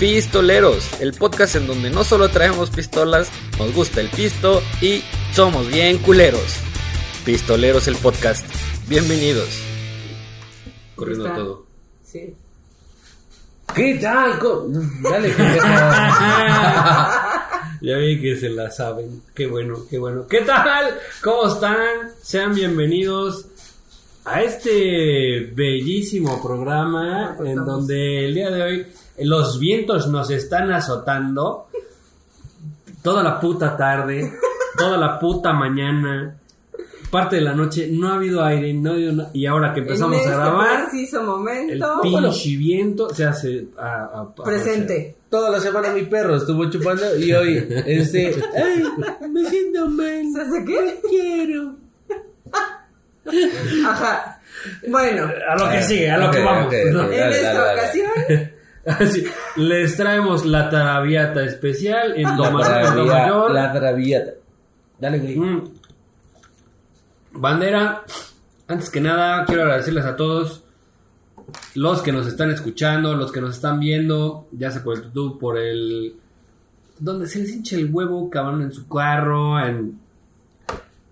Pistoleros, el podcast en donde no solo traemos pistolas, nos gusta el pisto y somos bien culeros. Pistoleros el podcast. Bienvenidos. Corriendo Está. todo. Sí. ¿Qué tal? Dale, pendejo. Ya vi que se la saben. Qué bueno, qué bueno. ¿Qué tal? ¿Cómo están? Sean bienvenidos a este bellísimo programa pues en donde el día de hoy los vientos nos están azotando toda la puta tarde, toda la puta mañana, parte de la noche. No ha habido aire, no ha habido na- y ahora que empezamos en a este grabar, preciso el momento. pinche viento se hace a, a- a- presente. Toda la semana mi perro estuvo chupando y hoy, este, ay, me siento mal. ¿Sabes qué? Quiero. Ajá. Bueno, A lo que sigue, a lo Ok, que vamos. ok, ¿no? ok. en Dale, esta dale, dale. ocasión, Así, les traemos la Traviata especial en La Domayor. travía- la traviata. Dale, güey. Mm. Bandera, antes que nada, quiero agradecerles a todos los que nos están escuchando, los que nos están viendo, ya sea por el YouTube, por el. donde se les hincha el huevo, cabrón, en su carro, en.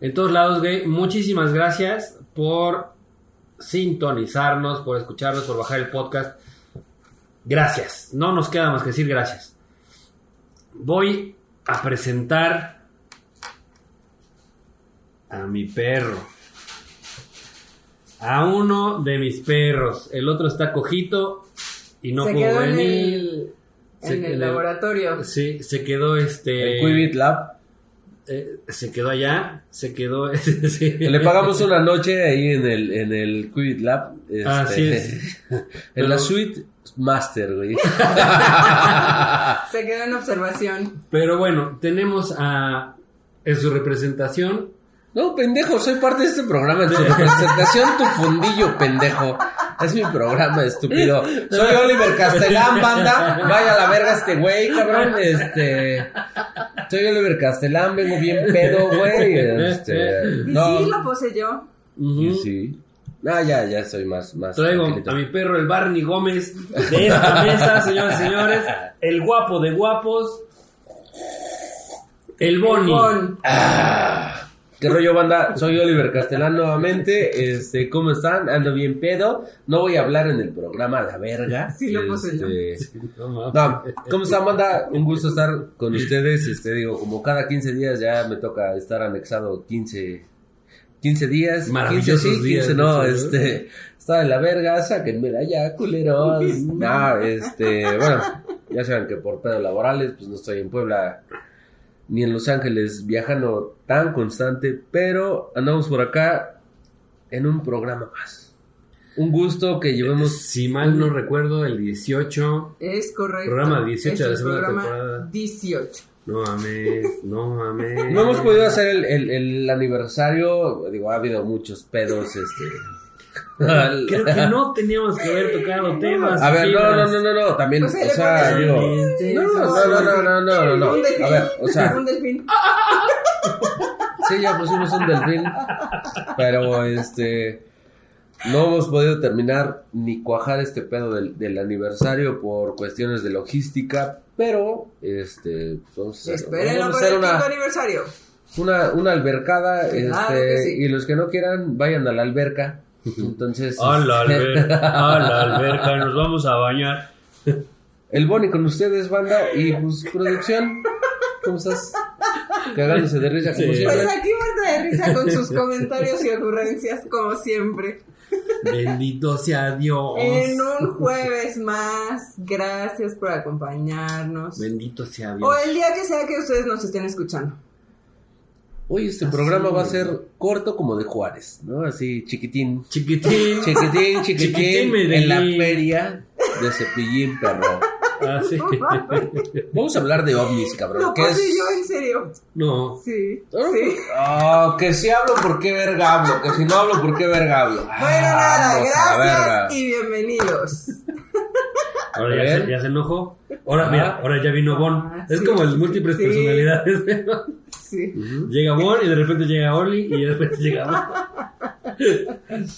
en todos lados, güey. Muchísimas gracias por sintonizarnos, por escucharnos, por bajar el podcast. Gracias. No nos queda más que decir gracias. Voy a presentar a mi perro. A uno de mis perros. El otro está cojito y no se pudo quedó en venir. el, Se en el quedó- laboratorio. Sí, se quedó este. El Quibit Lab. Eh, se quedó allá. Se quedó. sí. Le pagamos una noche ahí en el, en el Lab. este, Así es. En Pero- la suite Master, güey. Se quedó en observación. Pero bueno, tenemos a. En su representación. No, pendejo, soy parte de este programa. En su representación, tu fundillo, pendejo. Es mi programa, estúpido. Soy Oliver Castellán, banda. Vaya a la verga este güey, cabrón. Este. Soy Oliver Castellán, vengo bien pedo, güey. Este. Y No. sí, lo poseyó. Y sí. Ah, ya, ya soy más. más Traigo tranquilito. a mi perro, el Barney Gómez, de esta mesa, señoras y señores. El guapo de guapos. El Bonnie. Bon. ¿Qué rollo, banda? Soy Oliver Castellán nuevamente. Este, ¿cómo están? Ando bien pedo. No voy a hablar en el programa La Verga. Sí, lo. Este, No. No, ¿cómo están, banda? Un gusto estar con ustedes. Este, digo, como cada 15 días ya me toca estar anexado 15, 15 días. 15 Maravillosos sí, 15 días, no. Este, está de la verga, sáquenme de allá, culeros. No, este, bueno, ya saben que por pedos laborales, pues no estoy en Puebla ni en Los Ángeles viajando tan constante, pero andamos por acá en un programa más. Un gusto que llevemos Si mal no recuerdo, el 18. Es correcto. Programa 18 Es de la segunda programa temporada. 18. No mames, no mames. No hemos podido hacer el, el- el aniversario, digo, ha habido muchos pedos, este... Creo que no teníamos que haber tocado temas. A ver, no, no, no, no, no, también, Pues o sea, digo... No, no, no, no, no, no, no, no, Un delfín. a ver, o sea, Un delfín. sí, ya pusimos un delfín, pero, este... No hemos podido terminar ni cuajar este pedo del, del aniversario por cuestiones de logística, pero, este, pues vamos a hacer, Espérenlo vamos a hacer el una... quinto aniversario. una, una albercada, Claro este, sí. y los que no quieran, vayan a la alberca. Entonces, A la alberca, a la alberca, nos vamos a bañar. el Boni con ustedes, banda, y pues producción, ¿cómo estás? Cagándose de risa como Sí. siempre. Pues aquí muerta de risa con sus comentarios y ocurrencias, como siempre. Bendito sea Dios. En un jueves más, gracias por acompañarnos. Bendito sea Dios. O el día que sea que ustedes nos estén escuchando. Hoy este programa va a ser corto como de Juárez, ¿no? Así chiquitín. Chiquitín. Chiquitín, chiquitín, Chiquitín, en la feria de Cepillín, perro. Ah, sí. Vamos a hablar de ovnis, cabrón. Lo ¿Qué puse es? yo en serio. No. Sí. Ah, Sí. Ah, que si hablo, ¿por qué verga hablo? Que si no hablo, ¿por qué verga hablo? Bueno, Ah, nada, gracias y bienvenidos. Ahora ya se, ya se enojó. Ahora, mira, ahora ya vino Bon. Ah, es sí, como el sí, múltiples sí. llega Bon y de repente llega Oli y de repente llega Bon.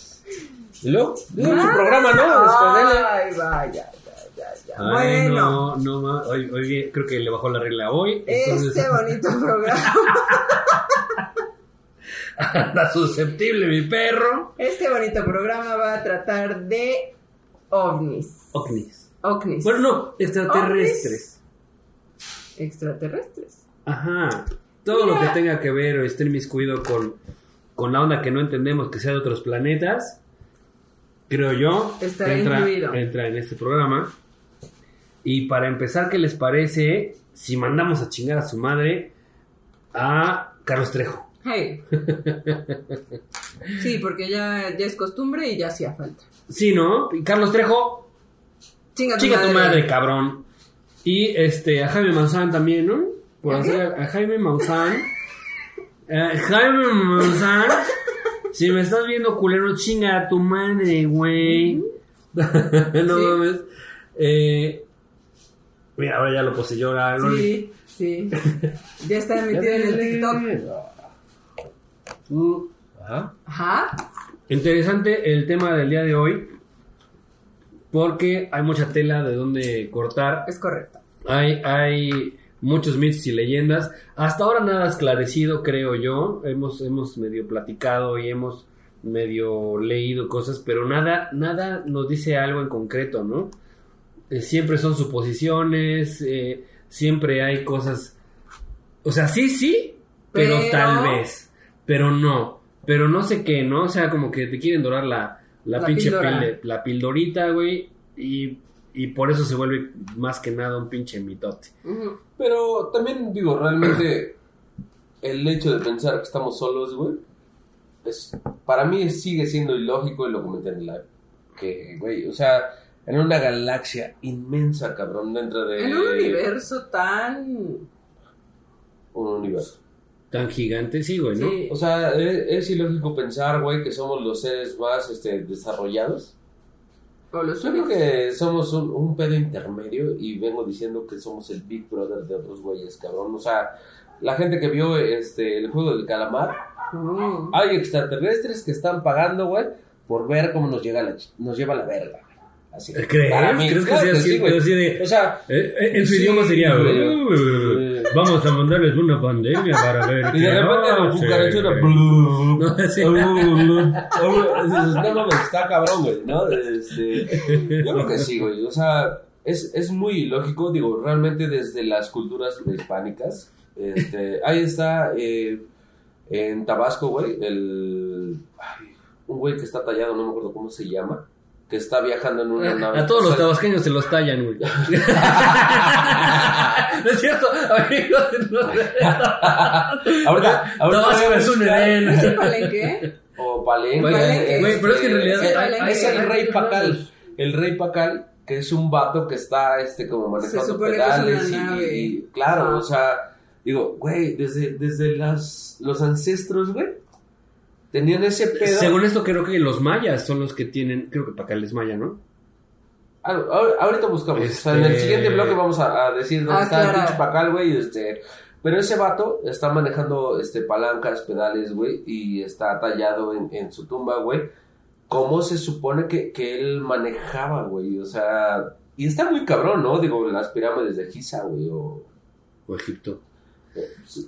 Y luego, digo, su programa, ¿no? Este. Ay, vaya, ya, ya, ya. Ay, Bueno. no, no, ma- hoy, hoy creo que le bajó la regla hoy. Entonces Este bonito programa, anda susceptible mi perro. este bonito programa va a tratar de ovnis. Ovnis. Ovnis. Bueno, no, extraterrestres. Extraterrestres. Ajá. Todo lo que tenga que ver o esté inmiscuido con, con la onda que no entendemos que sea de otros planetas, creo yo, Estará entra, incluido. entra en este programa. Y para empezar, ¿qué les parece si mandamos a chingar a su madre a Carlos Trejo? Hey. Sí, porque ya, ya es costumbre y ya hacía falta. Sí, ¿no? Y Carlos Trejo, Chinga tu Chica madre. tu madre, cabrón. Y este, a Jaime Maussan también, ¿no? Por hacer a, a Jaime Maussan. Eh, Jaime Maussan. Si me estás viendo culero, chinga a tu madre, güey. no Sí. mames. Eh, mira, ahora ya lo poseyó. ahora Sí, sí. Ya está emitido en el TikTok. Ajá. Ajá. Interesante el tema del día de hoy. Porque hay mucha tela de donde cortar. Es correcto. Hay, hay muchos mitos y leyendas. Hasta ahora nada esclarecido, creo yo. Hemos, hemos medio platicado y hemos medio leído cosas, pero nada, nada nos dice algo en concreto, ¿no? Eh, siempre son suposiciones, eh, siempre hay cosas. O sea, sí, sí, pero, Pero- tal vez. Pero no. Pero no sé qué, ¿no? O sea, como que te quieren dorar la, la, La pinche píldora. pil- la pildorita, güey. Y, y por eso se vuelve más que nada un pinche mitote. Pero también digo, realmente el hecho de pensar que estamos solos, güey, es, para mí sigue siendo ilógico y lo comenté en el live. Que, güey, o sea, en una galaxia inmensa, cabrón, dentro de En un universo tan. un universo. Tan gigante, sí, güey, ¿no? Sí. O sea, es, es ilógico pensar, güey, que somos los seres más este, desarrollados. O los Yo creo que somos un, un pedo intermedio y vengo diciendo que somos el Big Brother de otros güeyes, cabrón. O sea, la gente que vio este el juego del calamar, Mm. hay extraterrestres que están pagando, güey, por ver cómo nos llega la nos lleva la verga. Así. ¿Crees? Para mí, ¿Crees que sea así? sí, de- O sea, Eh, eh, en su Sí, idioma sería. "Uh, vamos a mandarles una pandemia para ver y de repente los cucarachos güey". No, sí. No mames, está cabrón, güey, ¿no? Este, yo creo que sí, güey. O sea, es, es muy ilógico, digo, realmente desde las culturas prehispánicas. Este, ahí está eh, en Tabasco, güey, el. ay, un güey que está tallado, no me acuerdo cómo se llama. Que está viajando en una nave. A todos los tabasqueños se los tallan, güey. no es cierto, amigos. No, Ahorita, ahorita Tabasco es un Edén. ¿Es el palenque? O Palenque. Güey, Palenque. güey, pero es que en realidad es el rey Pacal. El rey Pacal, que es un vato que está este como manejando Se supone que es una pedales y, nave. y- claro, o sea, digo, güey, desde, desde las, los ancestros, güey, tenían ese pedo. Según esto, creo que los mayas son los que tienen. Creo que Pacal es maya, ¿no? Ah, ahor- ahorita buscamos. O sea, en el Este- siguiente bloque vamos a, a decir dónde Ah, está el claro. pinche Pacal, güey. Este, pero ese vato está manejando este, palancas, pedales, güey, y está tallado en, en su tumba, güey. ¿Cómo se supone que, que él manejaba, güey? O sea, y está muy cabrón, ¿no? Digo, las pirámides de Giza, güey, o... O Egipto.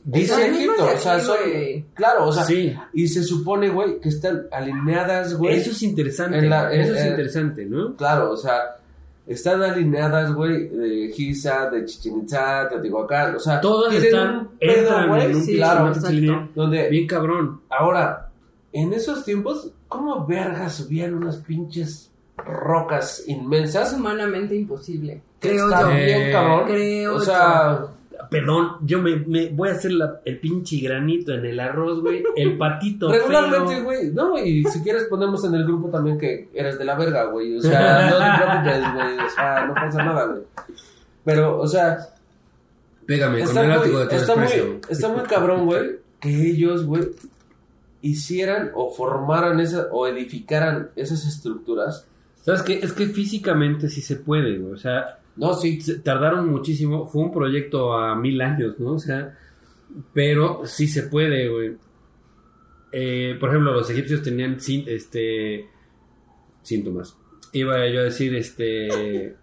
Dice Egipto, mismas de o sea, son... Claro, o sea, Sí. y se supone, güey, que están alineadas, güey. Eso es interesante. La- eso es interesante, ¿no? Claro, o sea, están alineadas, güey, de Giza, de Chichen Itza, Teotihuacán, o sea, Todas están. Entran güey, en un sí, claro, donde, Bien cabrón. ahora, en esos tiempos, ¿cómo vergas subían unas pinches rocas Es inmensas? humanamente imposible. Creo está yo. bien, cabrón. creo o sea, Perdón, yo me, me voy a hacer la- el pinche granito en el arroz, güey. El patito regularmente, güey, no, y si quieres ponemos en el grupo también que eres de la verga, güey, o sea, no te preocupes, güey, o sea, no pasa nada, güey. Pero, o sea, Pégame con Está el muy, látigo de tu está, muy, está muy cabrón, güey, que ellos, güey, hicieran o formaran esa, o edificaran esas estructuras. ¿Sabes qué? Es que físicamente sí se puede, güey. O sea, No, sí, tardaron muchísimo. Fue un proyecto a mil años, ¿no? O sea, pero sí se puede, güey. Eh, por ejemplo, los egipcios tenían este síntomas. Iba yo a decir, este.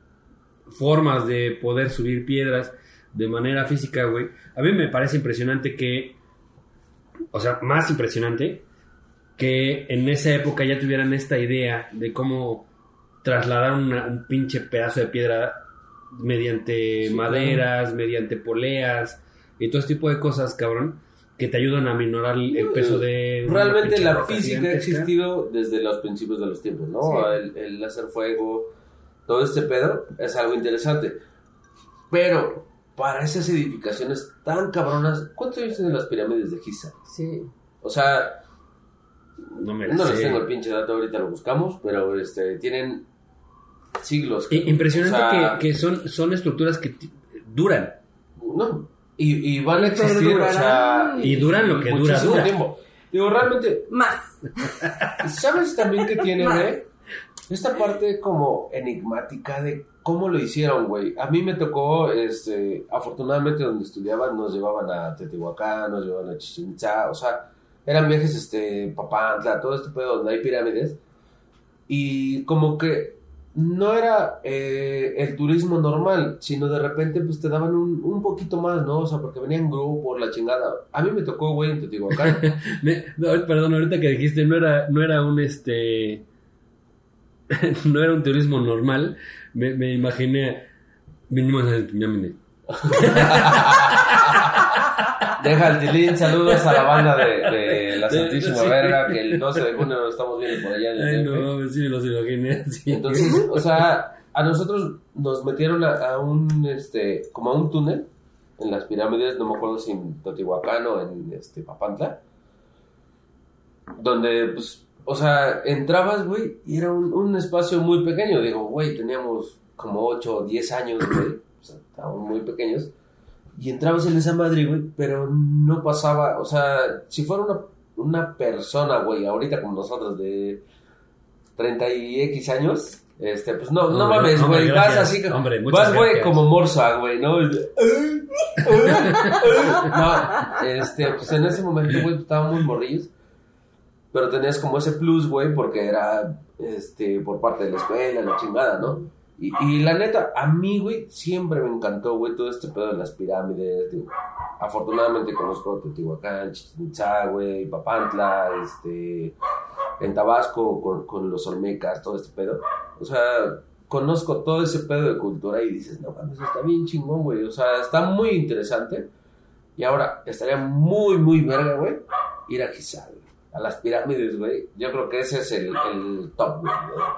formas de poder subir piedras de manera física, güey. A mí me parece impresionante que, o sea, más impresionante que en esa época ya tuvieran esta idea de cómo trasladar un pinche pedazo de piedra mediante Sí, maderas, mediante poleas y todo este tipo de cosas, cabrón, que te ayudan a minorar el, el peso de... Realmente la física ha existido desde los principios de los tiempos, ¿no? Sí. El, el hacer fuego, todo este pedo es algo interesante. Pero para esas edificaciones tan cabronas, ¿cuántos años tienen las pirámides de Giza? Sí. O sea, No me no sé. les tengo el pinche dato, ahorita lo buscamos, pero este tienen siglos. Impresionante O sea, que, que son, son estructuras que duran. No, y, y van a existir, o sea... Y duran lo que dura, dura. tiempo. Digo, realmente, Más. ¿Sabes también que tiene, güey? Esta parte como enigmática de cómo lo hicieron, güey. A mí me tocó, este, afortunadamente donde estudiaban nos llevaban a Teotihuacán, nos llevaban a Chichén Itzá, o sea, eran viajes, este, Papantla, todo este pedo donde hay pirámides. Y como que no era eh, el turismo normal, sino de repente pues te daban un, un poquito más, ¿no? O sea, porque venían grupos, la chingada. A mí me tocó, güey, en Teotihuacán. Me- no, perdón, ahorita que dijiste, no era, no era un este. no era un turismo normal. Me, me imaginé. Vinimos a. Deja el tilín, saludos a la banda de, de la Santísima sí. Verga, que el 12 de junio lo estamos viendo por allá en Ay, el no, DF. mames, sí los imaginé. sí. Entonces, o sea, a nosotros nos metieron a, a un, este, como a un túnel en las pirámides, no me acuerdo si en Teotihuacán o en, este, Papantla, donde, pues, o sea, entrabas, güey, y era un, un espacio muy pequeño. Digo, güey, teníamos como 8 o 10 años, güey, o sea, estábamos muy pequeños. Y entrabas en esa madre, güey, pero no pasaba, o sea, si fuera una, una persona, güey, ahorita como nosotros de 30 y X años, este, pues no, no mames, güey, vas así, Hombre, vas, güey, como morsa, güey, ¿no? no, este, pues en ese momento, güey, estábamos muy morrillos, pero tenías como ese plus, güey, porque era, este, por parte de la escuela, la chingada, ¿no? Y, la neta, a mí, güey, siempre me encantó, güey, todo este pedo de las pirámides. digo, afortunadamente conozco Teotihuacán, Chichén Itzá, güey, Papantla, este, en Tabasco con, con los Olmecas, todo este pedo. O sea, conozco todo ese pedo de cultura y dices, no mames, está bien chingón, güey. O sea, está muy interesante. Y ahora, estaría muy, muy verga, güey, ir a güey. A las pirámides, güey. Yo creo que ese es el, el top, güey.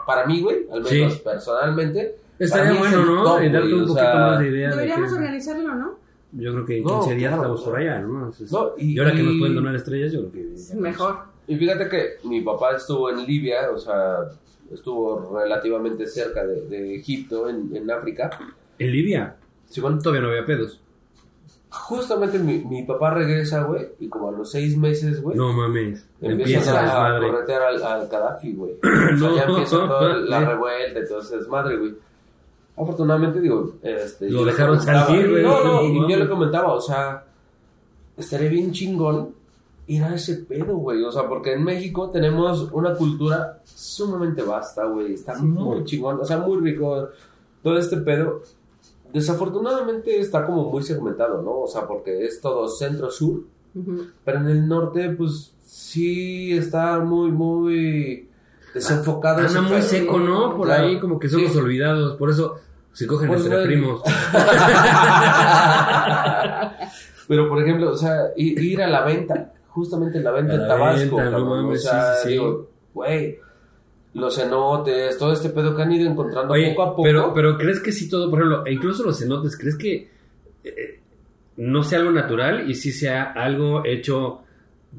Para mí, güey, al menos Sí. personalmente. Estaría es bueno, ¿no? top, y darte güey, un o poquito sea, más de idea de Deberíamos que- organizarlo, ¿no? Yo creo que en No, 15 días claro, estamos por allá, ¿no? Entonces, No, y, y- ahora que nos pueden donar estrellas, yo creo que... Es mejor. Y fíjate que mi papá estuvo en Libia, o sea, estuvo relativamente cerca de, de Egipto, en, en África. En Libia, Sí, bueno, todavía no había pedos. Justamente mi, mi papá regresa, güey, y como a los seis meses, güey, No mames, empiezan empieza a, a corretear al, al Gaddafi, güey. O sea, No. ya empieza toda la revuelta, entonces desmadre, güey. Afortunadamente, digo, este... Lo yo dejaron salir, güey. No, no, No, y yo mames. le comentaba, o sea, estaría bien chingón ir a ese pedo, güey. O sea, porque en México tenemos una cultura sumamente vasta, güey. Está muy güey. chingón, o sea, muy rico todo este pedo. Desafortunadamente está como muy segmentado, ¿no? O sea, porque es todo centro-sur. Pero en el norte, pues sí está muy, muy desenfocado. ese Anda muy pedo, seco, ¿no? Por Claro. ahí como que son Sí. los olvidados. Por eso se cogen Pues, entre primos. Pero, por ejemplo, o sea, ir a la venta, justamente la venta A en la Tabasco, venta, no o sea, sí, sí, sí. digo, güey, los cenotes, todo este pedo que han ido encontrando Oye, poco a poco. pero, pero ¿crees que sí todo, por ejemplo, e incluso los cenotes, ¿crees que eh, no sea algo natural y sí sea algo hecho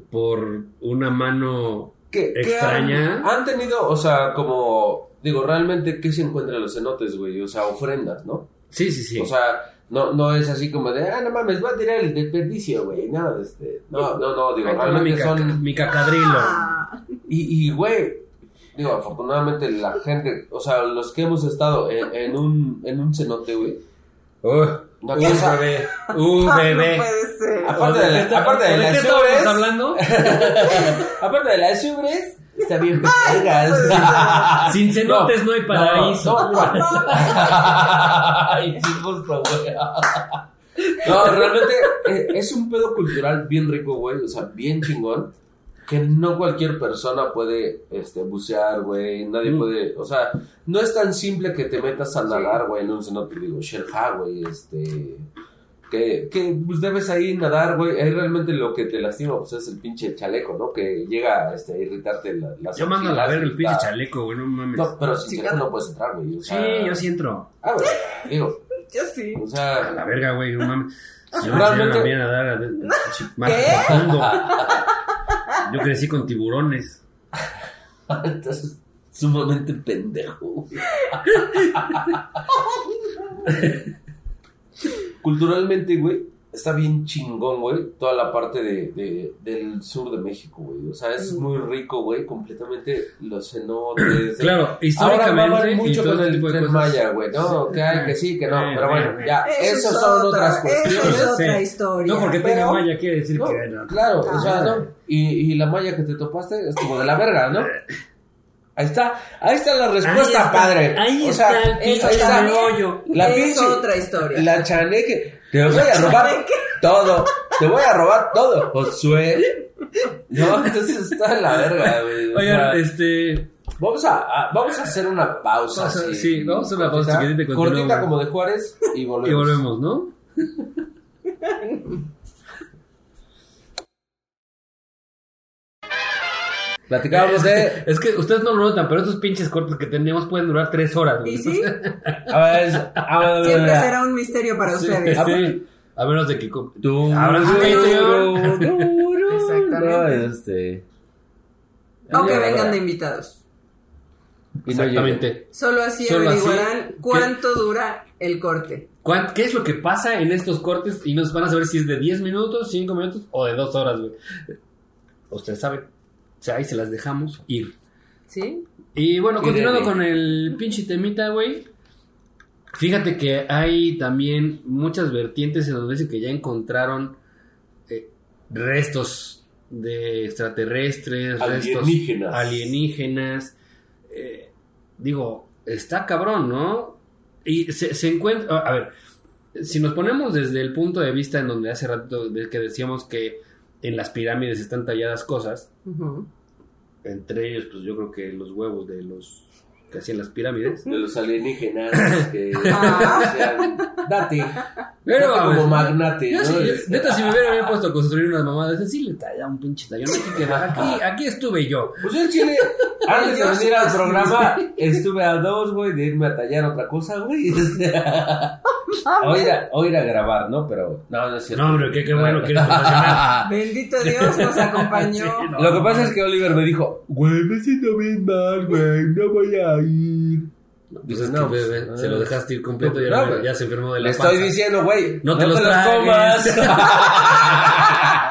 por una mano extraña. Han, han tenido, o sea, como, digo, realmente, ¿qué se encuentra en los cenotes, güey? O sea, ofrendas, ¿no? Sí, sí, sí. O sea, no, no es así como de, ah, no mames, va a tirar el desperdicio, güey. No, este, no, no, no, digo, Ay, mi, realmente caca- son... mi cacadrilo. Ah, Y, y, güey, digo, afortunadamente la gente, o sea, los que hemos estado en, en un, en un cenote, güey. La Un cosa- bebé. Un No bebé. puede ser. Aparte de, la- aparte de ¿De qué las estábamos ubres, hablando? aparte de las ubres, está bien vergas. Sin cenotes no, hay paraíso. Ay, güey. No, realmente eh, es un pedo cultural bien rico, güey. O sea, bien chingón. Que no cualquier persona puede este, bucear, güey. Nadie Mm. puede. O sea, no es tan simple que te metas a nadar, güey, en un cenote. Digo, Sherha, güey, este. Que, que pues debes ahí nadar, güey. Ahí realmente lo que te lastima, pues es el pinche chaleco, ¿no? Que llega este, a irritarte la, las Yo mando a la axilas verga y el pinche chaleco, güey, no mames. No, pero sin chaleco no puedes entrar, güey. O sí, yo sí entro. Ah, güey. Digo, Yo sí. o A sea. la verga, güey, no mames. Si yo me a a nadar a ver, más ¿Qué? Yo crecí con tiburones. Entonces, sumamente pendejo. güey. Culturalmente, güey, está bien chingón, güey, toda la parte de, de- del sur de México, güey. O sea, es muy rico, güey, completamente los cenotes. Claro, Ahora históricamente. y mucho todo con el tipo de tren cosas. Maya, güey. No, que hay, que sí, que no. Eh, Pero bueno, eh, ya, Eso esas es son otra- otras eso cuestiones. es otra historia. No porque tenga Pero- malla quiere decir No, que no. Claro, o sea. ¿no? Y, y la malla que te topaste estuvo de la verga, ¿no? Ahí está, ahí está la respuesta, Ahí está, padre. ahí o sea, está el pinche está. meollo. La es pinche- otra historia. La chaneque. Te voy a robar chaneque. todo. Te voy a robar todo, Josué. No, entonces está de la verga, güey. O Oigan, sea, este. vamos, a, a- vamos a hacer una pausa. Vamos a- así, sí, vamos a hacer una pausa cortita. Cortita como de Juárez y volvemos. Y volvemos, ¿no? Platicábamos de. Es que ustedes no lo notan, pero estos pinches cortes que tenemos pueden durar tres horas, güey. ¿Y sí? A ver, a ver, Siempre será un misterio para Sí, ustedes. sí. A menos de que. Tú, Abran su. Exactamente. No, este. O que Ya, vengan de invitados. Exactamente. Solo así Solo así, averiguarán ¿qué? cuánto dura el corte. ¿Cuán- ¿Qué es lo que pasa en estos cortes? Y nos van a saber si es de 10 minutos, 5 minutos o de 2 horas, güey. Ustedes saben. O sea, ahí se las dejamos ir. ¿Sí? Y bueno, Y continuando con el pinche temita, güey. Fíjate que hay también muchas vertientes en donde dicen que ya encontraron eh, restos de extraterrestres, Alienígenas. restos alienígenas. Eh, digo, está cabrón, ¿no? Y se, se encuentra, a ver, si nos ponemos desde el punto de vista en donde hace rato de que decíamos que en las pirámides están talladas cosas, entre ellos, pues yo creo que los huevos de los que hacían las pirámides. De los alienígenas que Ah. decían, date. Pero, Date como mames, magnate. Yo ¿no? sí, Este, neta, si me hubiera había puesto a construir unas mamadas, así le talla un pinche tallón. Aquí, aquí, aquí estuve yo. Pues yo en Chile, antes de venir al programa, estuve a dos, güey, de irme a tallar otra cosa, güey. Este, o, ir a, o ir a grabar, ¿no? Pero, no, no es cierto. No, hombre, qué, qué bueno que eres profesional. Bendito Dios nos acompañó. Sí, no. Lo que pasa es que Oliver me dijo, güey, me siento bien mal, güey, no voy a ir. Pues es No, que, pues, bebé, ah. se lo dejaste ir completo y No, ahora ya se enfermó de la Le panza. estoy diciendo, güey, No te los los tragues. comas.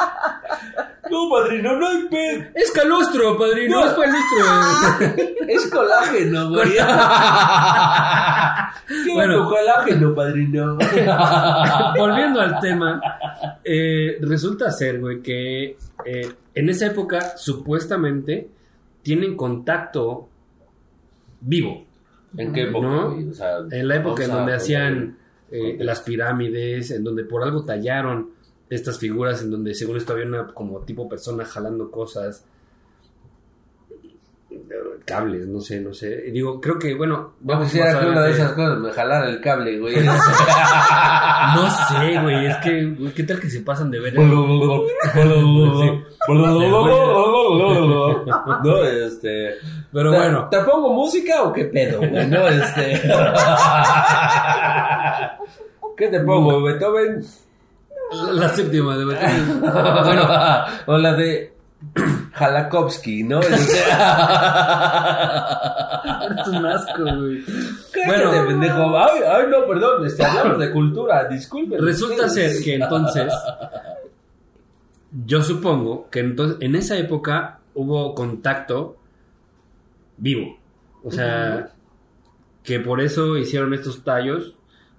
no, padrino, no hay pez. Es calostro, padrino, No. es calostro. Es colágeno, güey. ¿Qué Bueno. tu colágeno, padrino? Volviendo al tema, eh, resulta ser, güey, que eh, en esa época supuestamente tienen contacto vivo. ¿En qué época, ¿No? güey? O sea, En la época en donde hacían eh, las pirámides, en donde por algo tallaron estas figuras, en donde según esto había una como tipo persona jalando cosas, cables, no sé, no sé. Y digo, creo que, bueno, Yo vamos quisiera más que una de esas cosas me jalara el cable, güey. No sé, güey, es que, güey, ¿qué tal que se pasan de ver? no, este. Pero ¿te- bueno, ¿Te pongo música o qué pedo, güey? No, este. ¿Qué te pongo, Beethoven? La séptima de. Bueno, o la de Jalakowski, ¿no? Este, Es un asco, güey. Cállate, Bueno. pendejo. Ay, ay, no, perdón, este, hablamos de cultura, disculpen. Resulta ustedes. ser que entonces, yo supongo que entonces, en esa época hubo contacto vivo. O sea, que por eso hicieron estos tallos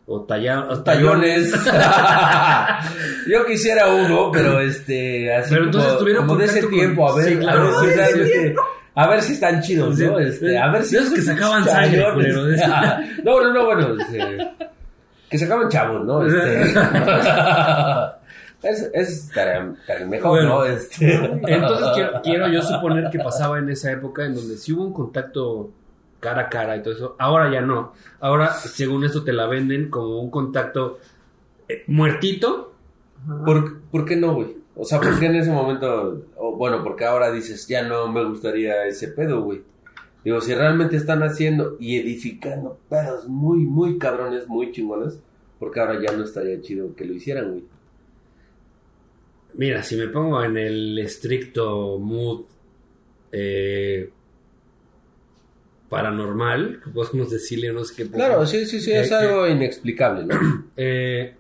o, talla- o tallones. Yo quisiera uno, pero este, así Pero entonces como, tuvieron como de ese contacto con- tiempo, a ver, Sí, claro, a ver si realmente- a ver si están chidos, ¿no? Este, a ver si esos que sacaban sangre, tallones. culero, de. No, no, no, bueno, este, que sacaban chavos, ¿no? Este, es, es estaría- estaría mejor, Bueno. ¿no? Este, Entonces quiero, quiero yo suponer que pasaba en esa época en donde sí hubo un contacto cara a cara y todo eso. Ahora ya no. Ahora, según esto, te la venden como un contacto eh, muertito. ¿Por, por qué no, güey? O sea, ¿por qué en ese momento, o bueno, porque ahora dices, ya no me gustaría ese pedo, güey? Digo, si realmente están haciendo y edificando pedos muy, muy cabrones, muy chingones, porque ahora ya no estaría chido que lo hicieran, güey. Mira, si me pongo en el estricto mood eh, paranormal, que podemos decirle, no sé qué. Claro, sí, sí, sí, es Eh, algo inexplicable, ¿no? Eh,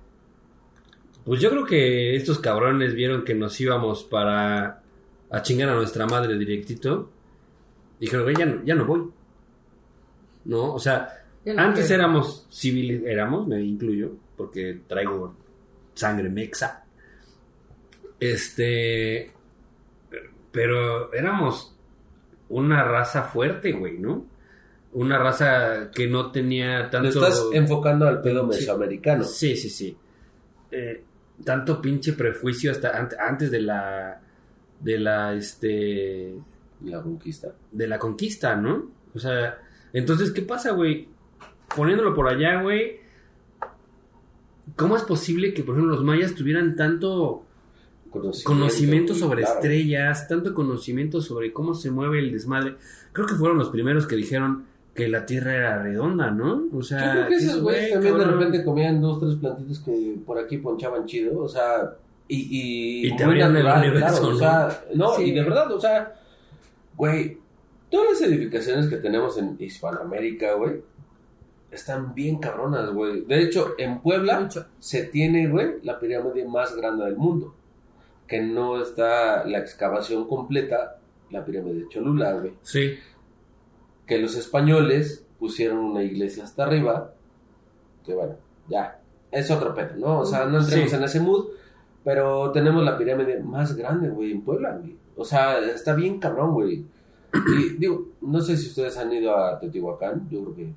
pues yo creo que estos cabrones vieron que nos íbamos para a chingar a nuestra madre directito. Dijeron, güey, ya no, ya no voy. ¿No? O sea, Ya no antes quiero. éramos civiles, éramos, me incluyo, porque traigo sangre mexa. Este. Pero éramos una raza fuerte, güey, ¿no? Una raza que no tenía tanto. estás enfocando al pedo mesoamericano. Sí, sí, sí. Eh, tanto pinche prejuicio hasta ant- antes de la de la este La conquista. de la conquista, ¿no? O sea, entonces qué pasa, güey? Poniéndolo por allá, güey, ¿cómo es posible que por ejemplo los mayas tuvieran tanto Conocimiento, sobre claro. estrellas, tanto conocimiento sobre cómo se mueve el desmadre? Creo que fueron los primeros que dijeron que la Tierra era redonda, ¿no? O sea, Yo creo que esos güeyes también de cabrón. repente comían dos, tres plantitas que por aquí ponchaban chido, o sea, y... Y, Y te muy abrían el universo, claro, ¿no? O sea, no, Sí. y de verdad, o sea, güey, todas las edificaciones que tenemos en Hispanoamérica, güey, están bien cabronas, güey. De hecho, en Puebla Mucho. se tiene, güey, la pirámide más grande del mundo, que no está la excavación completa, la pirámide de Cholula, güey Sí. Que los españoles pusieron una iglesia hasta arriba, que bueno, ya, es otro pedo, ¿no? O sea, no entremos Sí. en ese mood, pero tenemos la pirámide más grande, güey, en Puebla, güey. O sea, está bien cabrón, güey. Y digo, no sé si ustedes han ido a Teotihuacán, yo creo que...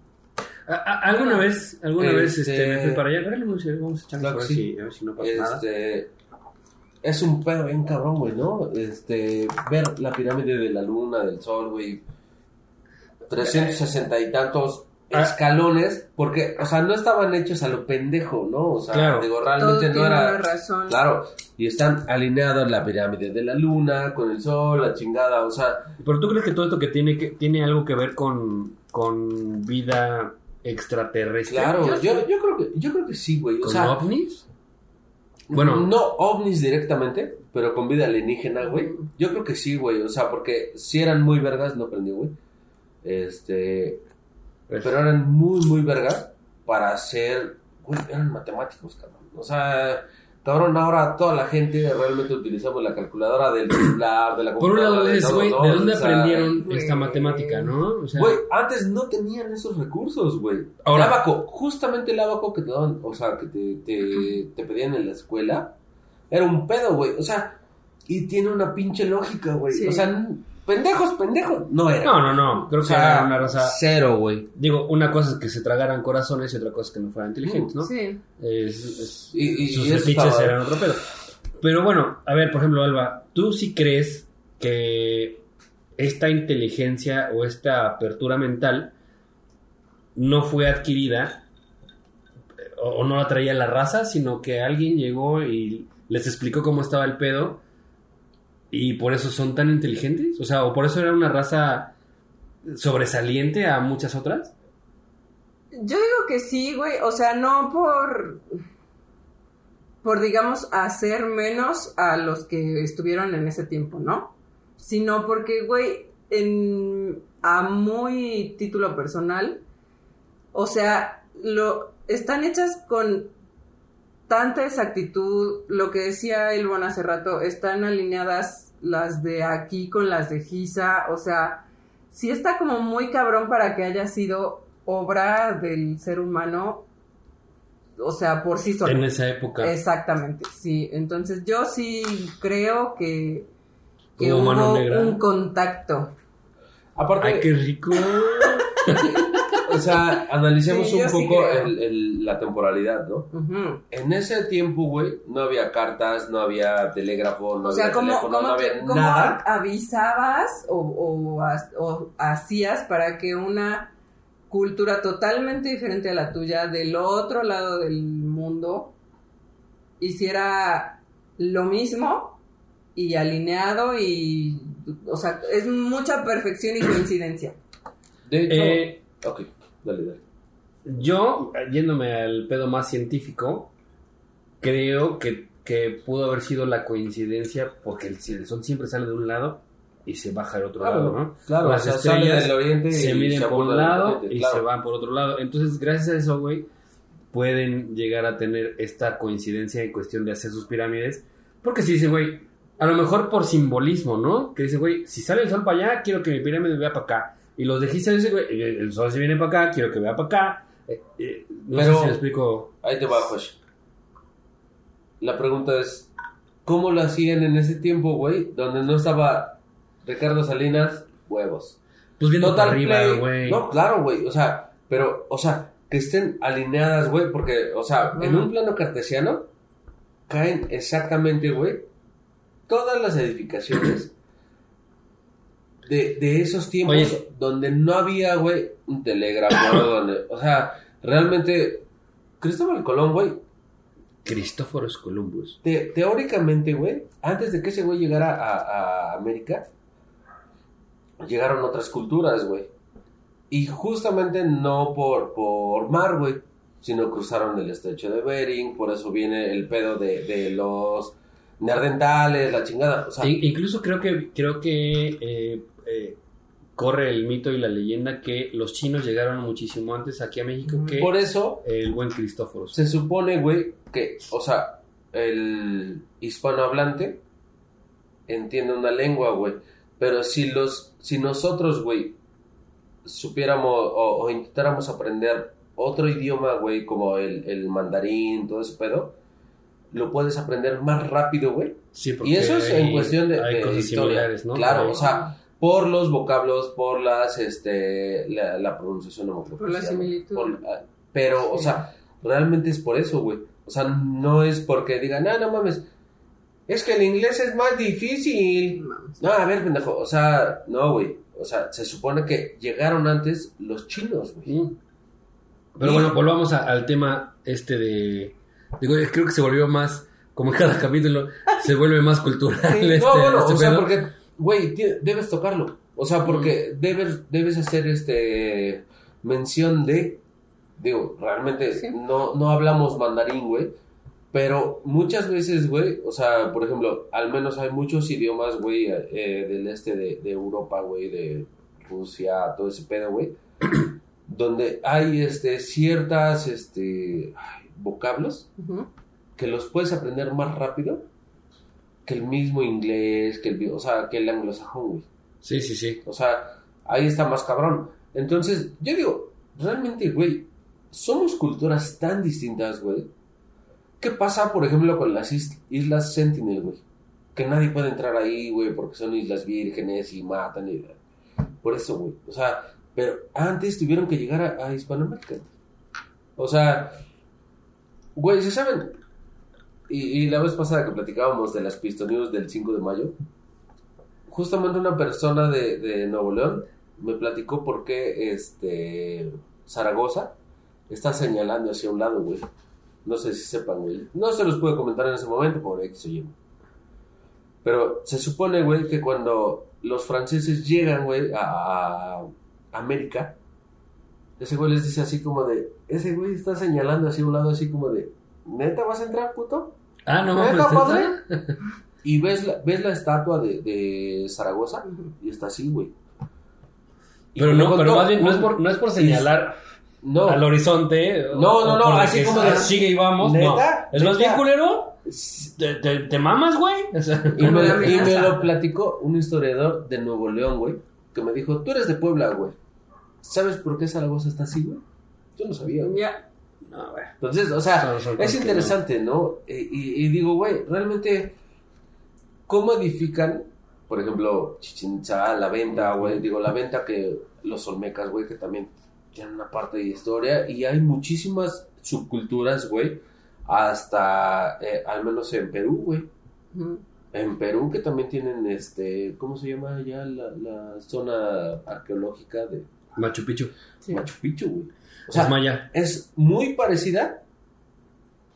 ¿Alguna vez, alguna vez Este- este, me fui para allá? Vamos a echarnos a ver sí. si, a ver si no pasa nada. Este, es un pedo bien cabrón, güey, ¿no? Este, ver la pirámide de la luna, del sol, güey. 360 y tantos Ah. escalones, porque, o sea, no estaban hechos a lo pendejo, ¿no? O sea, Claro. digo, Todo realmente no tiene una era... razón. Claro, y están alineados la pirámide de la luna, con el sol, la chingada, o sea, Pero tú crees que todo esto que tiene que tiene algo que ver con, con vida extraterrestre? claro, Yo yo, yo creo que, yo creo que sí, güey, o ¿Con sea, ovnis? Bueno. no ovnis directamente, pero con vida alienígena, güey. Yo creo que sí, güey. O sea, porque si eran muy vergas, no prendió, güey. Este, Pues, pero eran muy, muy vergas para hacer, güey, eran matemáticos, cabrón. O sea, cabrón, ahora toda la gente realmente utilizamos la calculadora del celular, de la por un lado computadora, güey. ¿de dónde O sea, aprendieron güey. esta matemática, no? O sea, Güey, antes no tenían esos recursos, güey. Ahora- El abaco, justamente el abaco que te daban, o sea, que te, te, te pedían en la escuela, era un pedo, güey. O sea, y tiene una pinche lógica, güey. Sí. O sea, pendejos, pendejos, no era. no, no, no. Creo O que era una raza. Cero, güey. Digo, una cosa es que se tragaran corazones y otra cosa es que no fueran inteligentes, ¿no? Sí. Es- es- Y- y- sus estaba- eran otro pedo. Pero bueno, a ver, por ejemplo, Alba, ¿tú sí crees que esta inteligencia o esta apertura mental no fue adquirida o, o no la traía la raza, sino que alguien llegó y les explicó cómo estaba el pedo y por eso son tan inteligentes? O sea, o por eso era una raza sobresaliente a muchas otras? Yo digo que sí, güey. O sea, no por. Por, digamos, hacer menos a los que estuvieron en ese tiempo, ¿no? Sino porque, güey, en, a muy título personal, o sea, lo están hechas con tanta exactitud, lo que decía Elbon hace rato, están alineadas las de aquí con las de Giza, o sea, sí está como muy cabrón para que haya sido obra del ser humano o sea, por sí sola. En esa época. Exactamente, sí. Entonces yo sí creo que, que Hubo un contacto. Aparte, Ay, qué rico. o sea, analicemos Sí, un poco creo. el- el- la temporalidad, ¿no? En ese tiempo, güey, no había cartas, no había telégrafo, no O sea, había ¿cómo, teléfono, cómo no había cómo nada. avisabas o, o ha- o hacías para que una cultura totalmente diferente a la tuya, del otro lado del mundo, hiciera lo mismo y alineado y, o sea, es mucha perfección y coincidencia. De hecho, Eh, ok, dale, dale. Yo, yéndome al pedo más científico, creo que, que pudo haber sido la coincidencia porque el, el sol siempre sale de un lado y se baja del otro lado, ¿no? claro, Las o sea, estrellas del oriente se miden por un lado y claro. se van por otro lado. Entonces, gracias a eso, güey, pueden llegar a tener esta coincidencia en cuestión de hacer sus pirámides. Porque si dice, güey, a lo mejor por simbolismo, ¿no? Que dice, güey, si sale el sol para allá, quiero que mi pirámide vea para acá. Y los de Giza dicen, güey, el sol se viene para acá, quiero que vea para acá. Eh, eh, no Pero- sé si me explico. Ahí te va, Josh. La pregunta es, ¿cómo lo hacían en ese tiempo, güey? Donde no estaba Ricardo Salinas, huevos. Pues viendo para Total arriba, güey. No, claro, güey. O sea, pero, o sea, que estén alineadas, güey, porque, o sea, en un plano cartesiano caen exactamente, güey, todas las edificaciones de, de esos tiempos Oye. donde no había, güey, un telégrafo, donde, o sea, realmente, Cristóbal Colón, güey, Cristóforos Columbus. te- teóricamente, güey, antes de que ese güey llegara a, a América, llegaron otras culturas, güey. Y justamente no por, por mar, güey, sino cruzaron el estrecho de Bering, por eso viene el pedo de, de los neandertales, la chingada. O sea, In- incluso creo que creo que eh, eh, corre el mito y la leyenda que los chinos llegaron muchísimo antes aquí a México que por eso el buen Cristóforos. se supone, güey, que, o sea, el hispanohablante entiende una lengua, güey. Pero si los, si nosotros, güey, supiéramos o, o intentáramos aprender otro idioma, güey, como el, el mandarín, todo ese pedo, lo puedes aprender más rápido, güey. Sí, porque Y eso es en hay- cuestión de, hay de cosas historia. similares, ¿no? Claro, o sea, por los vocablos, por las, este, la, la pronunciación, acuerdo Por la similitud. Por- ah, pero, o sea, realmente es por eso, güey. O sea, no es porque digan, ah, no mames, es que el inglés es más difícil. Mames. No, a ver, pendejo, o sea, no, güey. O sea, se supone que llegaron antes los chinos, güey. Mm. Pero Y- bueno, volvamos a- al tema este de... Digo, creo que se volvió más, como en cada capítulo, se vuelve más cultural Sí. este, no, bueno, este o sea, pedo. porque, güey, debes tocarlo. O sea, porque debes, debes hacer este mención de, digo, realmente Sí. no, no hablamos mandarín, güey. Pero muchas veces, güey, o sea, por ejemplo, al menos hay muchos idiomas, güey, eh, del este de, de Europa, güey, de Rusia, todo ese pedo, güey, donde hay, este, ciertas, este, ay, vocablos que los puedes aprender más rápido que el mismo inglés, que el, o sea, que el anglosajón, güey. Sí, sí, sí. O sea, ahí está más cabrón. Entonces, yo digo, realmente, güey, somos culturas tan distintas, güey. ¿Qué pasa, por ejemplo, con las is- Islas Sentinel, güey? Que nadie puede entrar ahí, güey, porque son islas vírgenes y matan y... Por eso, güey. O sea, pero antes tuvieron que llegar a, a Hispanoamérica. O sea, güey, ¿se saben? Y, y la vez pasada que platicábamos de las pistonews del 5 de mayo, justamente una persona de, Nuevo León me platicó por qué este, Zaragoza está señalando hacia un lado, güey. No sé si sepan, güey. No se los pude comentar en ese momento por X o Y. Pero se supone, güey, que cuando los franceses llegan, güey, a, a América, ese güey les dice así como de, ese güey está señalando hacia un lado así como de, ¿neta vas a entrar, puto? Ah, no, ¿Neta, pero padre? Y ves la, ves la estatua de, de Zaragoza y está así, güey. Y Pero no, pero más bien no es por, no es por señalar No, al horizonte. o- No, no, o no, así como de- sigue y vamos. No. ¿Neta? Es más bien culero. Te, te, te mamas, güey. O sea, Y me, y lo platicó un historiador de Nuevo León, güey, que me dijo, tú eres de Puebla, güey. ¿Sabes por qué Zaragoza está así, güey? Yo no sabía, güey. Ya. Ah, bueno. Entonces, o sea, es interesante, ¿no? Y, y- y digo, güey, realmente, ¿cómo edifican, por ejemplo, Chichén Itzá, la venta, güey? Digo, la venta que los olmecas, güey, que también tienen una parte de historia y hay muchísimas subculturas, güey, hasta, eh, al menos en Perú, güey. En Perú que también tienen, este, ¿cómo se llama ya la, la zona arqueológica de Machu Picchu. Sí. Machu Picchu, güey? O es sea, maya. es muy parecida,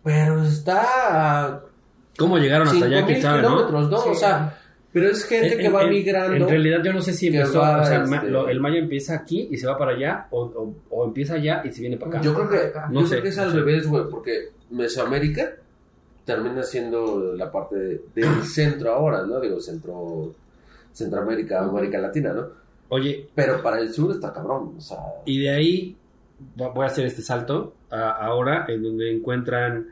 pero está a ¿Cómo llegaron hasta allá? 5.000 ¿Quién sabe, kilómetros, ¿no? Sí. O sea, pero es gente En- que va en- migrando. En realidad yo no sé si empezó, va, o sea, este- lo- el maya empieza aquí y se va para allá, o, o- o empieza allá y se viene para acá. yo creo que, No yo sé, creo que es no al sé. revés, güey, porque Mesoamérica termina siendo la parte de- del centro ahora, ¿no? Digo, centro, Centroamérica, América Latina, ¿no? Oye, Pero para el sur está cabrón, o sea, y de ahí voy a hacer este salto a- ahora, en donde encuentran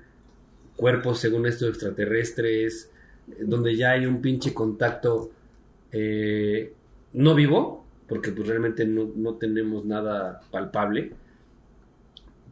cuerpos, según esto, extraterrestres, donde ya hay un pinche contacto eh, no vivo, porque pues realmente no, no tenemos nada palpable.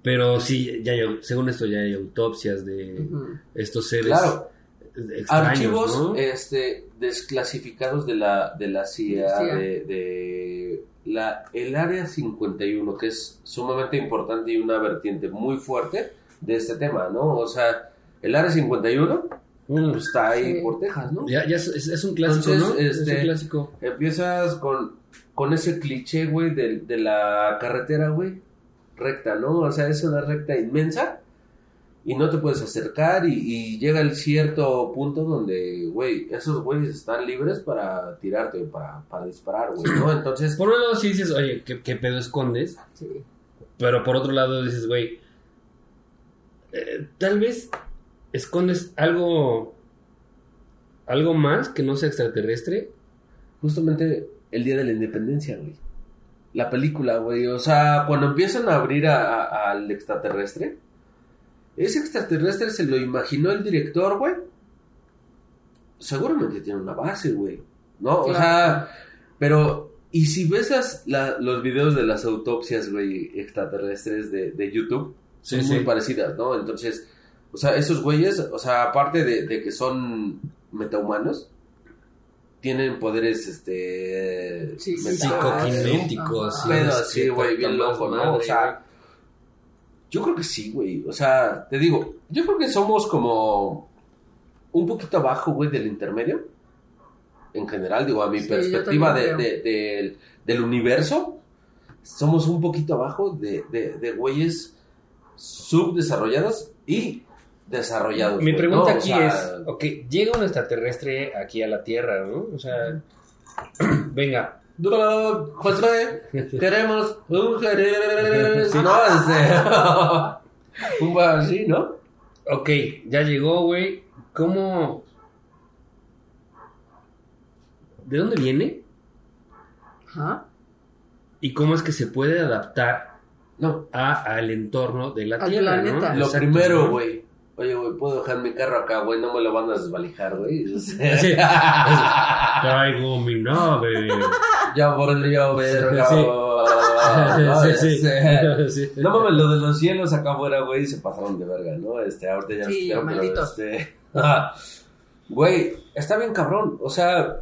Pero sí, ya hay- según esto ya hay autopsias de estos seres claro, extraños, archivos ¿no? este, desclasificados de la, de la CIA, CIA. De, de la, el Área 51, que es sumamente importante y una vertiente muy fuerte de este tema, ¿no? O sea, el Área 51 Mm. pues, está ahí Sí. por Texas, ¿no? Ya, ya es, es- es un clásico, Entonces, ¿no? este- Es un clásico. Empiezas con, con ese cliché, güey, de, de la carretera, güey, recta, ¿no? O sea, es una recta inmensa y no te puedes acercar y, y llega el cierto punto donde, güey, esos güeyes están libres para tirarte, para, para disparar, güey, ¿no? Entonces, Por un lado sí dices, oye, ¿qué, qué pedo escondes? Sí. Pero por otro lado dices, güey, eh, tal vez escondes algo, algo más que no sea extraterrestre. justamente el día de la independencia, güey. La película, güey. O sea, cuando empiezan a abrir a- a- al extraterrestre, ese extraterrestre se lo imaginó el director, güey. Seguramente tiene una base, güey. ¿No? O sea, pero. Y si ves las, la- los videos de las autopsias, güey, extraterrestres de, de YouTube, son Sí, muy sí. parecidas, ¿no? Entonces, o sea, esos güeyes, o sea, aparte de, de que son metahumanos, tienen poderes, este... Sí, sí, Psicoquinéticos. Sí, así, sí, güey, bien loco, ¿no? O sea, yo creo que sí, güey. O sea, te digo, yo creo que somos como un poquito abajo, güey, del intermedio. En general, digo, a mi Sí, perspectiva de, del, del universo, somos un poquito abajo de, de, de güeyes subdesarrollados y desarrollados. Mi güey, pregunta ¿no? O aquí sea, es, ok, llega un extraterrestre aquí a la Tierra, ¿no? O sea, venga, "Duro, Josué, queremos un jerez. Sí. No, este, un bar así, ¿no? ok, ya llegó, güey, ¿cómo... ¿De dónde viene? Ajá. ¿Y cómo es que se puede adaptar No, a, al entorno de la Al Tierra, planeta. ¿no? Lo Exacto, primero, ¿no? güey. Oye, güey, puedo dejar mi carro acá, güey, no me lo van a desvalijar, güey. O sea, Sí. Traigo mi nave. ya volvió a ver, Sí. cabrón. Sí, sí. Este, Sí. No mames, lo de los cielos acá afuera, güey, se pasaron de verga, ¿no? Este, ahorita ya Sí, malditos. este, ajá. Güey, está bien cabrón. O sea,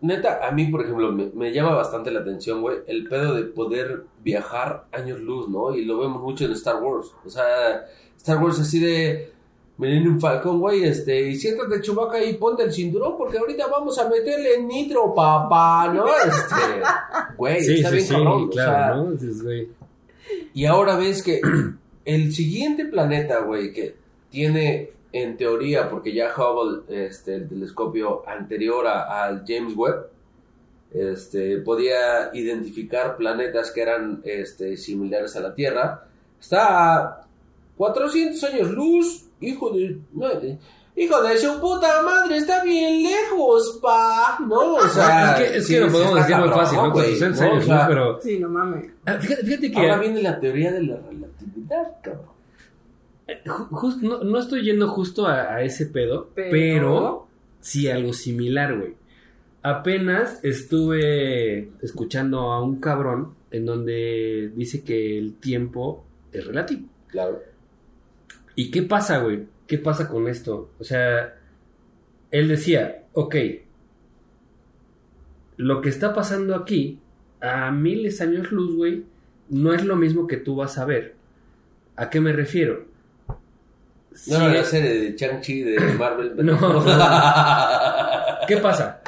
neta, a mí, por ejemplo, me, me llama bastante la atención, güey, el pedo de poder viajar años luz, ¿no? Y lo vemos mucho en Star Wars. O sea, Star Wars así de. Millennium Falcon, güey, este, y siéntate chubaca y ponte el cinturón porque ahorita vamos a meterle nitro, papá, ¿no? Este, güey, Sí, está sí, bien sí, cabrón. o sea, claro, ¿no? Güey, y ahora ves que el siguiente planeta, güey, que tiene en teoría, porque ya Hubble, este, el telescopio anterior a- al James Webb, este, podía identificar planetas que eran este, similares a la Tierra, está a 400 años luz, hijo de... madre, Hijo de su puta madre, está bien lejos, pa. No, o sea. es que, es sí, que lo sí podemos decir muy fácil, ¿no? güey, 400 ¿no? O años, sea, ¿no? Pero Sí, no mames. ah, fíjate, fíjate que Ahora viene la teoría de la relatividad, cabrón. No, no estoy yendo justo a, a ese pedo, pero... Pero- sí algo similar, güey. Apenas estuve escuchando a un cabrón en donde dice que el tiempo es relativo. Claro. ¿Y qué pasa, güey? ¿Qué pasa con esto? O sea, él decía, ok, lo que está pasando aquí, a miles años luz, güey, no es lo mismo que tú vas a ver. ¿A qué me refiero? No, no, la serie de Chang-Chi de Marvel. No. ¿Qué pasa?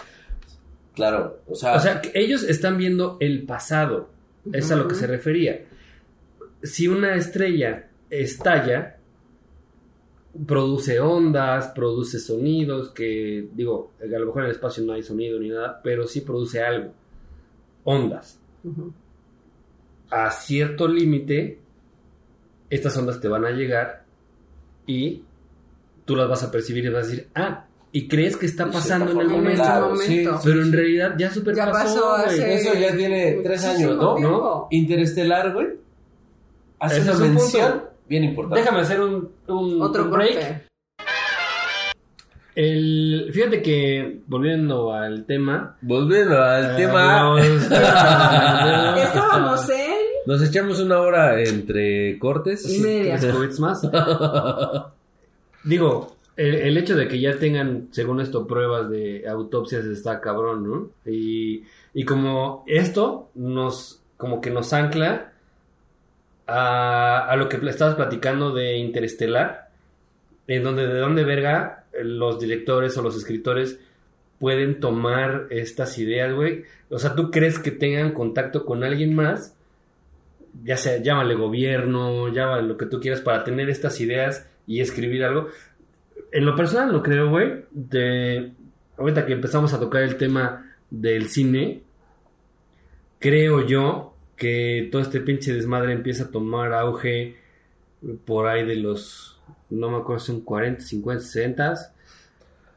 claro, o sea, O sea, ellos están viendo el pasado. Es a lo que se refería. Si una estrella estalla, produce ondas, produce sonidos, que digo, a lo mejor en el espacio no hay sonido ni nada, pero sí produce algo. Ondas. A cierto límite, estas ondas te van a llegar y tú las vas a percibir y vas a decir, ah, y crees que está pasando en el en momento. este sí, Pero en realidad ya super Ya pasó güey. hace- eso ya tiene tres años, ¿no? tiempo. Interestelar, güey. Hace una mención punto. bien importante. Déjame hacer un, un- Otro un break. corte. El, fíjate que, volviendo al tema. Volviendo al eh, tema, vamos- Estábamos en... nos echamos una hora entre cortes. Y media. Más. Digo, el, el hecho de que ya tengan, según esto, pruebas de autopsias está cabrón, ¿no? Y, y como esto nos, como que nos ancla a, a lo que estabas platicando de Interestelar, en donde de dónde verga eh, los directores o los escritores pueden tomar estas ideas, güey. O sea, ¿tú crees que tengan contacto con alguien más? Ya sea, llámale gobierno, llámale lo que tú quieras para tener estas ideas y escribir algo. En lo personal lo creo, güey. De, ahorita que empezamos a tocar el tema del cine, creo yo que todo este pinche desmadre empieza a tomar auge por ahí de los, no me acuerdo, son 40, 50, 60.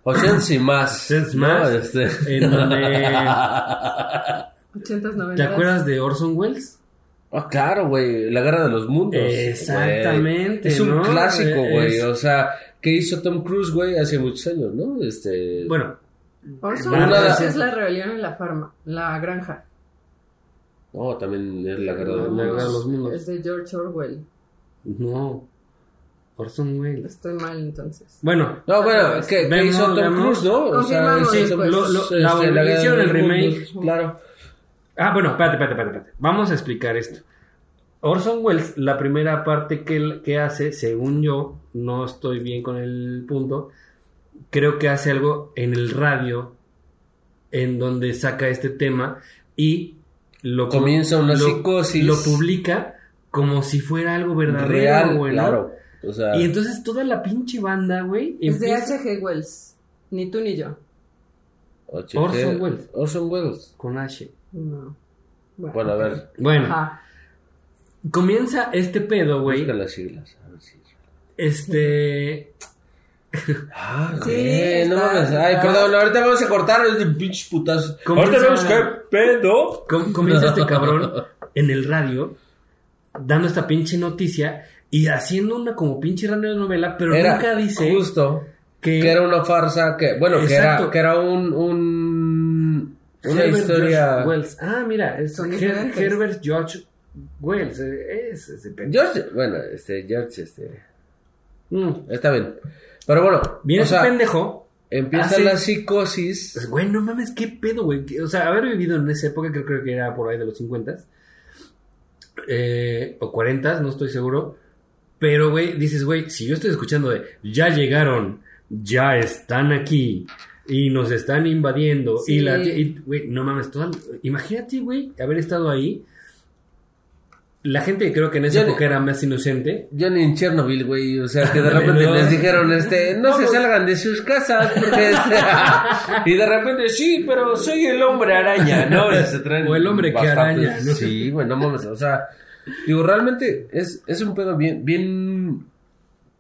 80 y más. 80 ¿no? más. Este- En donde... 80s, 90s. ¿Te acuerdas de Orson Welles? Ah, claro, güey. La guerra de los mundos. Exactamente. Es un ¿no? clásico, Es- güey. O sea, que hizo Tom Cruise, güey, hace muchos años, ¿no? Este. Bueno, Orson Una- Welles es la rebelión en la farma, la granja. No, también es la guerra de La los guerra de mundos. los mundos. Es de George Orwell. no. Orson Welles. Estoy mal entonces. Bueno, No, bueno, que, hizo Tom. Cruise, ¿no? O sea, sí, lo- lo- este, la guerra hicieron el remake. mundos, Claro. Ah, bueno, espérate, espérate, espérate, espérate. Vamos a explicar esto. Orson Welles, la primera parte que, él- que hace, según yo, no estoy bien con el punto, creo que hace algo en el radio en donde saca este tema y lo Comienza una lo- psicosis. Lo publica como si fuera algo verdadero, Real, güey, ¿no? claro. O sea, Y entonces toda la pinche banda, güey, Es de empieza H.G. Wells. Ni tú ni yo. Orson Welles. Orson Welles. con H. No. Bueno, a ver. Bueno, Ajá. comienza este pedo, güey. Busca las siglas. A ver si- Este. Ah, Sí, güey, no mames. Ay, está- perdón, ahorita vamos a cortar este pinches putazos. Comienza- Ahorita vemos qué pedo. Com- comienza este cabrón en el radio dando esta pinche noticia y haciendo una como pinche novela, pero Era nunca dice justo que, que era una farsa, que bueno, que Exacto. era, que era un, un una Herbert historia. George Wells. Ah, mira, es Her-. Herbert George Wells. eh, Es ese pendejo. George, bueno, este George, este, Mm. está bien, pero bueno, Viene o ese sea, pendejo. empieza hace- la psicosis. Pues, güey, no mames, qué pedo, güey. O sea, haber vivido en esa época, creo, creo que era por ahí de los 50 eh, o 40 no estoy seguro. Pero, güey, dices, güey, si yo estoy escuchando de ya llegaron, ya están aquí y nos están invadiendo Sí. y la. y, güey, no mames, toda- imagínate, güey, haber estado ahí. La gente creo que en esa Yo- época era más inocente. Yo ni en Chernobyl, güey, o sea, que de repente No. les dijeron, este, no se salgan de sus casas, porque, este, y de repente, sí, pero soy el hombre araña, ¿no? Se traen O el hombre que araña, ¿no? Sí, güey, no mames, o sea, digo, realmente es, es un pedo bien, bien,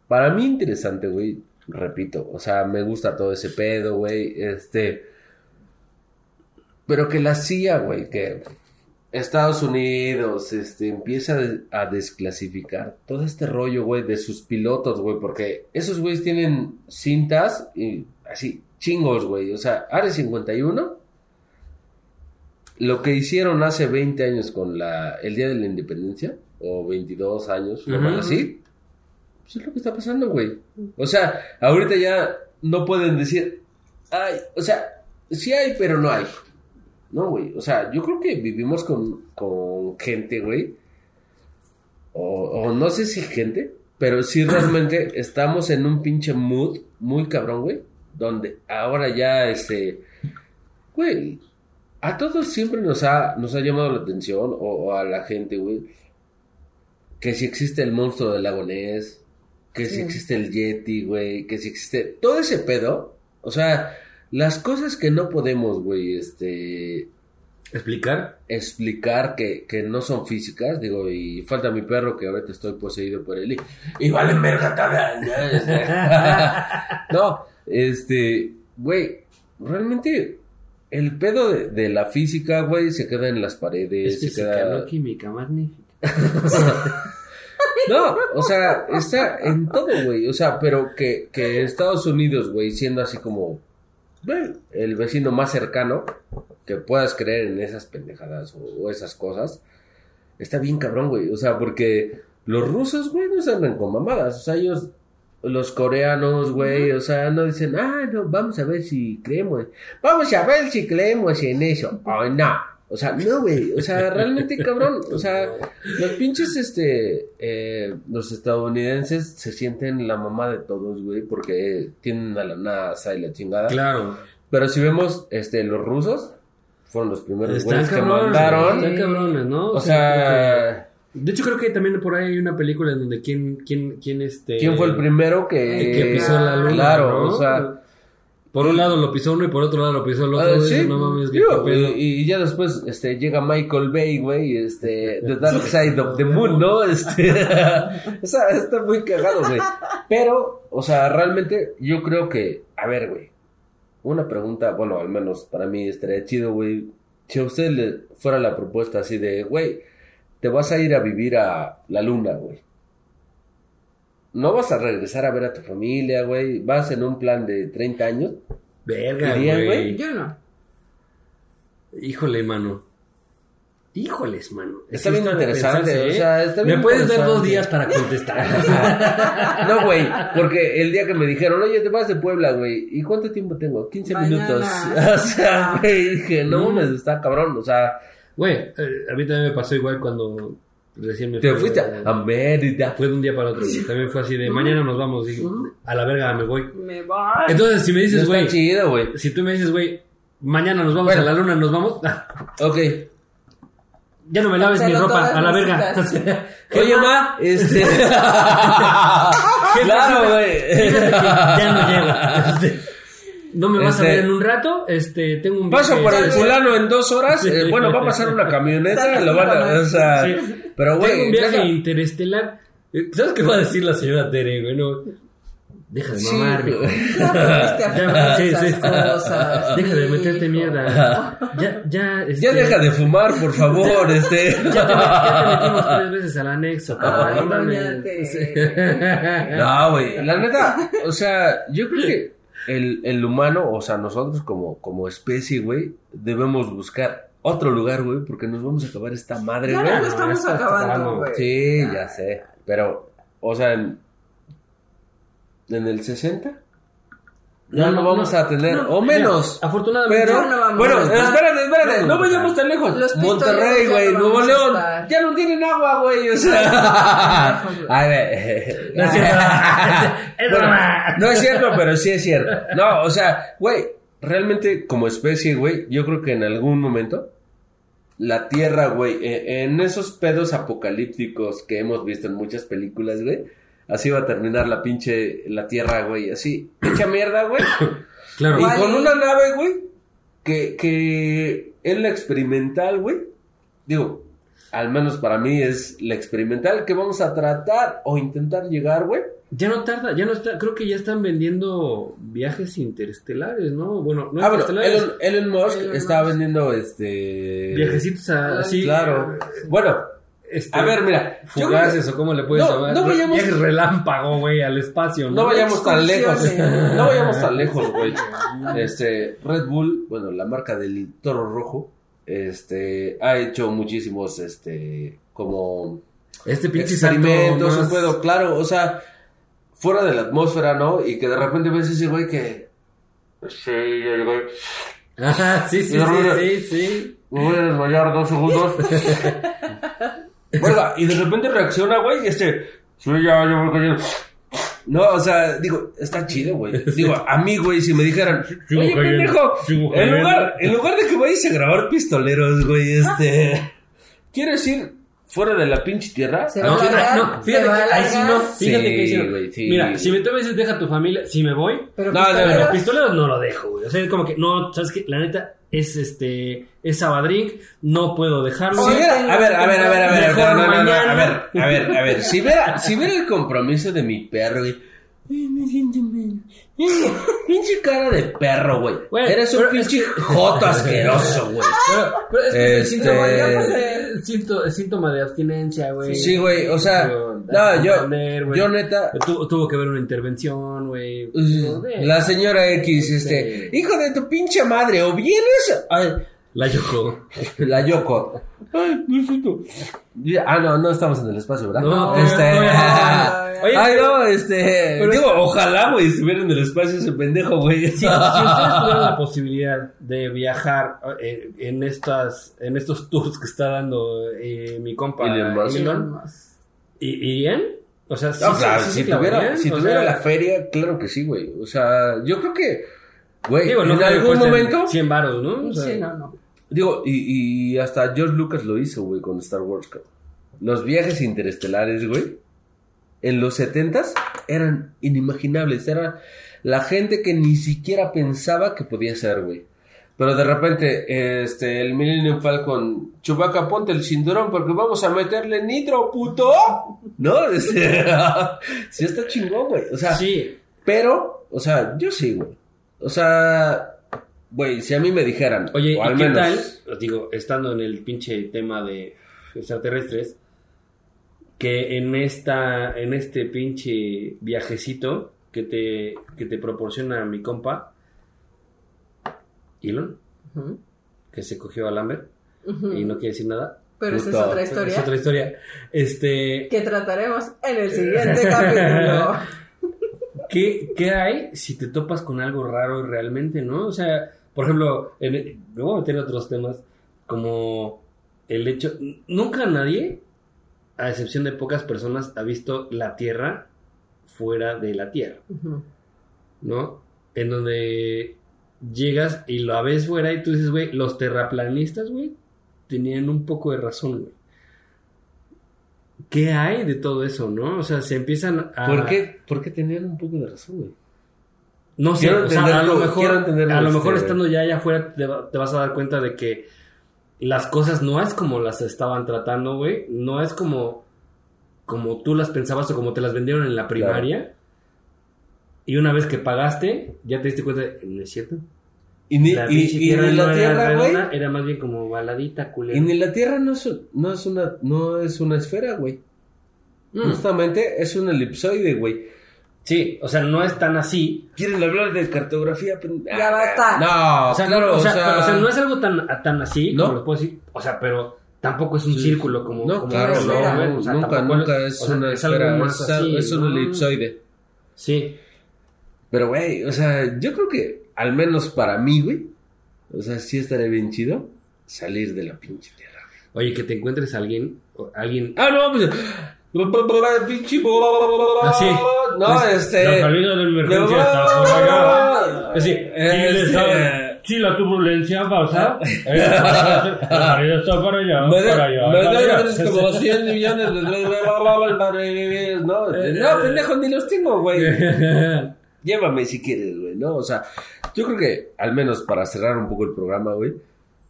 para mí interesante, güey, repito, o sea, me gusta todo ese pedo, güey, este, pero que la CIA, güey, que Estados Unidos, este, empieza a desclasificar todo este rollo, güey, de sus pilotos, güey, porque esos güeyes tienen cintas y así, chingos, güey, o sea, Área 51, lo que hicieron hace 20 años con la, el Día de la Independencia, o 22 años, o algo Ujú. así, Pues es lo que está pasando, güey. O sea, ahorita ya no pueden decir, ay, o sea, sí hay, pero no hay. No, güey. O sea, yo creo que vivimos con, con gente, güey. O, o no sé si gente, pero sí realmente estamos en un pinche mood muy cabrón, güey. Donde ahora ya, este, güey, a todos siempre nos ha, nos ha llamado la atención, o, o a la gente, güey, que si existe el monstruo del lago Que si existe el Yeti, güey, que si existe todo ese pedo, o sea, las cosas que no podemos, güey, este, ¿Explicar? explicar que, que no son físicas, digo, y falta mi perro que ahorita estoy poseído por él y, y vale verga también. no, este, güey, realmente el pedo de, de la física, güey, se queda en las paredes, Es se física, queda... no química, magnífica. No, o sea, está en todo, güey. O sea, pero que, que Estados Unidos, güey, siendo así como el vecino más cercano, que puedas creer en esas pendejadas o, o esas cosas, está bien cabrón, güey. O sea, porque los rusos, güey, no se andan con mamadas. O sea, ellos, los coreanos, güey, o sea, no dicen, ah, no, vamos a ver si creemos. Vamos a ver si creemos en eso. Oh, no. O sea, no, güey. O sea, realmente cabrón. O sea, los pinches, este, eh, los estadounidenses se sienten la mamá de todos, güey, porque tienen a la NASA y la chingada. Claro. Pero si vemos, este, los rusos fueron los primeros güeyes que mandaron. Están cabrones, ¿no? O sea, De hecho, creo que también por ahí hay una película en donde quién, quién, quién este. ¿quién fue el primero que, que pisó la luna? Claro, ¿no? o sea, Por un lado lo pisó uno y por otro lado lo pisó el otro. Ah, sí, no mames, qué digo, pedo. y, y ya después este, llega Michael Bay, güey, este, The Dark Side of the Moon, ¿no? Este, o sea, está muy cagado, güey. Pero, o sea, realmente yo creo que, a ver, güey, una pregunta, bueno, al menos para mí estaría chido, güey, si a usted le fuera la propuesta así de, güey, te vas a ir a vivir a la luna, güey. No vas a regresar a ver a tu familia, güey. Vas en un plan de 30 años. Verga, güey. güey. Yo no. Híjole, mano. Híjoles, mano. Está bien interesante, pensarse, o ¿eh? sea, está bien Me puedes dar dos días para contestar. No, güey, porque el día que me dijeron, oye, te vas de Puebla, güey, ¿y cuánto tiempo tengo? 15 Mañana. minutos. O sea, güey, dije, no, Mm. me está cabrón, o sea, Güey, eh, a mí también me pasó igual cuando recién me te fui, fuiste eh, a Mérida. Fue de un día para otro. También fue así de mañana nos vamos. Dije, a la verga me voy. Me voy. Entonces, si me dices, está güey, chido, güey. si tú me dices, güey, mañana nos vamos Bueno. a la luna, nos vamos. Ok. ya no me laves mi Cancelo ropa, todas a la mis verga. citas. Oye, ma, este... claro, güey. Fíjate que ya no llego. Este, No me vas Este- a ver en un rato. Este, tengo un Paso por el Sí. fulano en dos horas. Sí. eh, bueno, va a pasar una camioneta. Lo van a. O sea, Sí. pero, Tengo un güey. viaje deja- interestelar. Eh, ¿Sabes qué va a decir la señora Tere, güey? No. Deja de Sí, mamar, güey. hijo. Ya Sí, sí. cosas. Deja de meterte mierda. Ya, ya, este, Ya deja de fumar, por favor, este. Ya te, ya te metimos tres veces al anexo, papá. No, güey. La neta, o sea, yo creo que el, el humano, o sea, nosotros como, como especie, güey, debemos buscar otro lugar, güey, porque nos vamos a acabar esta madre, Ya güey. no lo estamos acabando. güey. Sí, ya sé. Pero, o sea, en, en el 60 ya no, vamos a tener, no, o menos. mira, afortunadamente. Pero, no vamos bueno, a espérate, espérate, No no vayamos tan lejos. Los Monterrey, güey, no Nuevo León, ya no tienen agua, güey, o sea. A ver. No es cierto. Es Bueno, broma. no es cierto, pero sí es cierto. No, o sea, güey, realmente como especie, güey, yo creo que en algún momento la Tierra, güey, eh, en esos pedos apocalípticos que hemos visto en muchas películas, güey, así va a terminar la pinche, la Tierra, güey, así, hecha mierda, güey. Claro. Y Vale. con una nave, güey, que, que es la experimental, güey. Digo, al menos para mí es la experimental que vamos a tratar o intentar llegar, güey. Ya no tarda, ya no está, creo que ya están vendiendo viajes interestelares, ¿no? Bueno, no Ah, bueno, interestelares, Elon, Elon Musk Elon está Musk. vendiendo este. viajecitos a- así. Claro. Bueno, este, a ver, mira. yo Fugaces creo o cómo le puedes No, llamar. no vayamos- Viajes relámpago, güey, al espacio, ¿no? No vayamos tan lejos. No vayamos tan lejos, güey. Este, Red Bull, bueno, la marca del toro rojo, este, ha hecho muchísimos, este, como Este pinche experimentos, un más- pedo, claro, o sea, fuera de la atmósfera, ¿no? Y que de repente ves ese güey que. Sí, ya llegó. Ajá, sí, sí, sí, sí, sí. Me voy a desmayar dos segundos. Oiga, y de repente reacciona, güey, y este. Sí, ya, ya voy cayendo. No, o sea, digo, está chido, güey. Digo, a mí, güey, si me dijeran, oye, pendejo, en cayendo". lugar, en lugar de que vayas a grabar pistoleros, güey, este. ¿Quieres ir fuera de la pinche tierra? Se No, va a no, fíjate que a ahí sí no, fíjate que ahí sí no. Sí, güey, sí. Mira, si me tú me dices deja tu familia, si me voy, Pero No, no, no, pistoleros- pistoleros no lo dejo, güey. O sea, es como que, no, ¿sabes qué? La neta es este, es Sabadrink, no puedo dejarlo. Si viera, a ver, a ver, a ver, a ver, no, no, no, no, mañana. a ver, a ver, a ver, si viera, si viera el compromiso de mi perro, güey. Me siento Pinche cara de perro, güey. Eres un pinche joto asqueroso, güey. Pero, pero es que es Este- síntoma, es síntoma de abstinencia, güey. Sí, güey, o sea, no, yo, yo neta, Tu- tuvo que haber una intervención, güey. la señora X, este, hijo de tu pinche madre, o vienes, ay, La Yoko. la Yoko. Ay, necesito. Ah, no, no estamos en el espacio, ¿verdad? No, este. todavía no. Oye, Ay, no, este. pero- digo, ojalá, güey, estuviera en el espacio ese pendejo, güey. Si, si ustedes tuvieran la posibilidad de viajar eh, en estas en estos tours que está dando eh, mi compa Elon ¿y- ¿irían? O sea, sí, No, sí, claro, sí si tuviera, si tuviera sea, la feria, claro que sí, güey. O sea, yo creo que, güey, no en algún momento, 100 varos, ¿no? O sea, Sí, no, no. Digo, y, y hasta George Lucas lo hizo, güey, con Star Wars, cabrón. Los viajes interestelares, güey, en los setentas eran inimaginables. Era la gente que ni siquiera pensaba que podía ser, güey. Pero de repente, este, el Millennium Falcon, Chewbacca, ponte el cinturón porque vamos a meterle nitro, puto. ¿No? Sí está chingón, güey. O sea, sí, pero, o sea, yo sí, güey. O sea, güey, si a mí me dijeran, Oye, o ¿y al qué menos, tal? Os digo, estando en el pinche tema de extraterrestres, que en esta, en este pinche viajecito que te, que te proporciona mi compa, Elon, Ujú, que se cogió a Lambert y no quiere decir nada. Pero esa es otra Es historia otra historia. Este, que trataremos en el siguiente capítulo. ¿qué, ¿qué hay si te topas con algo raro realmente, no? O sea, por ejemplo, en, me voy a meter otros temas, como el hecho, nunca nadie, a excepción de pocas personas, ha visto la Tierra fuera de la Tierra. ¿no? En donde llegas y lo ves fuera y tú dices, güey, los terraplanistas, güey, tenían un poco de razón, güey. ¿Qué hay de todo eso, no? O sea, se empiezan a... ¿por qué, por qué tenían un poco de razón, güey? No sé, o sea, a lo mejor, a lo este, mejor estando ya allá afuera te vas a dar cuenta de que las cosas no es como las estaban tratando, güey. No es como, como tú las pensabas o como te las vendieron en la primaria. Y una vez que pagaste, ya te diste cuenta de, no es cierto. Y ni, La y, pinche y tierra ni no la era Tierra, güey. era más bien como baladita, culera. Y ni la Tierra no es, no es una, no es una esfera, güey. Mm, Justamente es un elipsoide, güey. Sí, o sea, no es tan así. ¿Quieren hablar de cartografía? Ya basta. No, O sea, claro, no, o sea, o sea, pero, o sea, no es algo tan, tan así, ¿No? como lo puedo decir. O sea, pero tampoco es un Sí. círculo como. No, como claro, esfera. no, O sea, nunca, nunca es o sea, una es algo esfera, más es, así, es un ¿no? elipsoide. Sí. Pero, güey, o sea, yo creo que, al menos para mí, güey, o sea, sí estaría bien chido salir de la pinche tierra. Oye, que te encuentres a alguien, alguien. Ah, no, pues... Pinche... Ah, sí. No, Pues, este... De emergencia Este- si la turbulencia eh, salida está para allá, Me para allá. para allá. debes como 100 millones de... No, no, pendejo, ni los tengo, güey. Llévame si quieres, güey, ¿no? O sea, yo creo que, al menos para cerrar un poco el programa, güey,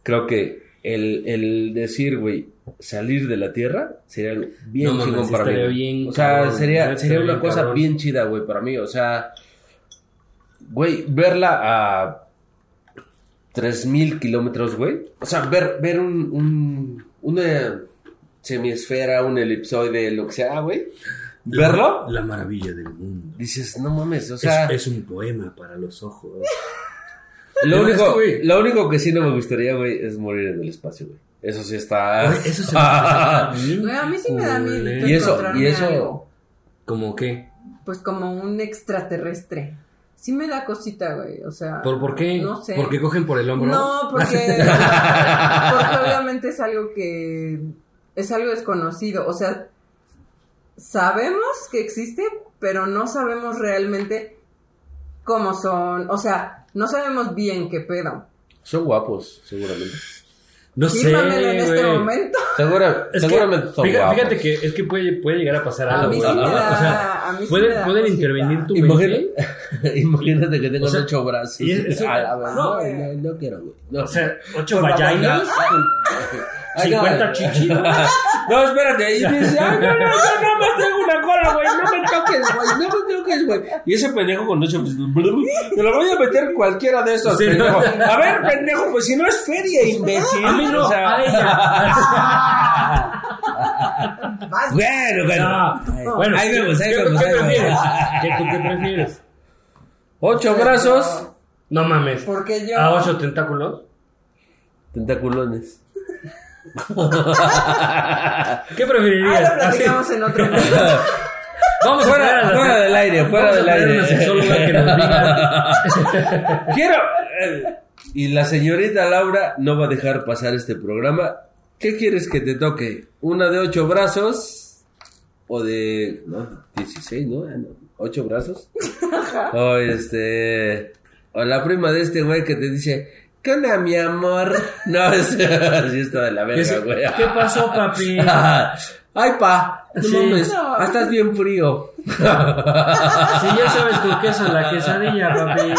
creo que el, el decir, güey, salir de la Tierra sería algo bien No para mí. bien o sea, cabrón, sería, sería una bien cosa cabrón. bien chida, güey, para mí. O sea, güey, verla a 3000 kilómetros, güey. O sea, ver, ver un, un, una semiesfera, un elipsoide, lo que sea, güey. Verlo, La maravilla del mundo. dices, no mames, o sea. es, es un poema para los ojos. Lo único, güey- lo único que sí no me gustaría, güey, es morir en el espacio, güey. Eso sí está. Eso se me hace bien Güey, a mí sí me da miedo. Y eso- y eso- algo. ¿Cómo qué? pues como un extraterrestre. Sí me da cosita, güey, o sea... ¿Por, por qué? No sé. ¿Porque cogen por el hombro? No, porque, porque obviamente es algo que es algo desconocido. O sea, sabemos que existe, pero no sabemos realmente cómo son. O sea, no sabemos bien qué pedo. Son guapos, seguramente. No sé, en este güey. momento. Segura- Es que, seguramente son fíjate, guapos. fíjate que es que puede, puede llegar a pasar A algo, mí güey. sí me O da- sea, a mí sí pueden, me da pueden cosita. intervenir tu Imagínate, mente. imagínate que tengas O sea, ocho brazos. A la no, quiero, güey. No. O sea, ocho vaginas. 50 chichis. No, espérate. Y dice, ay, no, no, no, no me tengo una cola, güey. No me toques, güey. No me toques, güey. Y ese pendejo con ocho, pues, me lo voy a meter cualquiera de esos, Sí, pendejo. no. A ver, pendejo, pues si no es feria, imbécil. A mí no, O sea, a ella. Vas- Bueno, bueno. No. Bueno, ahí ¿qué- vemos, ahí vemos, ¿Qué ahí prefieres? ¿Qué, ¿Tú qué prefieres? Ocho brazos, No mames. Porque yo... ¿A ocho tentáculos? tentaculones. ¿Qué preferirías? lo platicamos en otro momento. Vamos a Fuera, la- fuera del aire, fuera del aire. una sexóloga que nos diga. Quiero. eh, y la señorita Laura no va a dejar pasar este programa. ¿Qué quieres que te toque? ¿Una de ocho brazos? ¿O de. No, 16, ¿no? Ah, no, ¿Ocho brazos? o este. O la prima de este güey que te dice. ¿Qué onda, mi amor? No, es. Así está de la verga, güey. ¿Qué pasó, papi? Ay, pa. No Sí. mames. No. ah, Estás bien frío. Si ya sabes con queso la quesadilla, papi.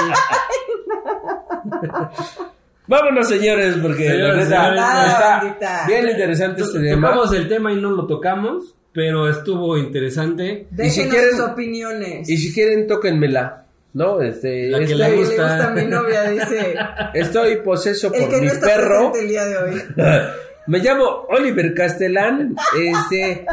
Vámonos, señores, porque Señores, la señores, está bandita. bien interesante este tema. Tocamos el tema y no lo tocamos, pero estuvo interesante. Y si Déjenos quieren- sus opiniones. Y si quieren, tóquenmela. ¿No? Este, La que le estoy, le gusta. a mi novia, dice. estoy poseso El por que mi no está perro. presente el día de hoy. Me llamo Oliver Castellán. Este.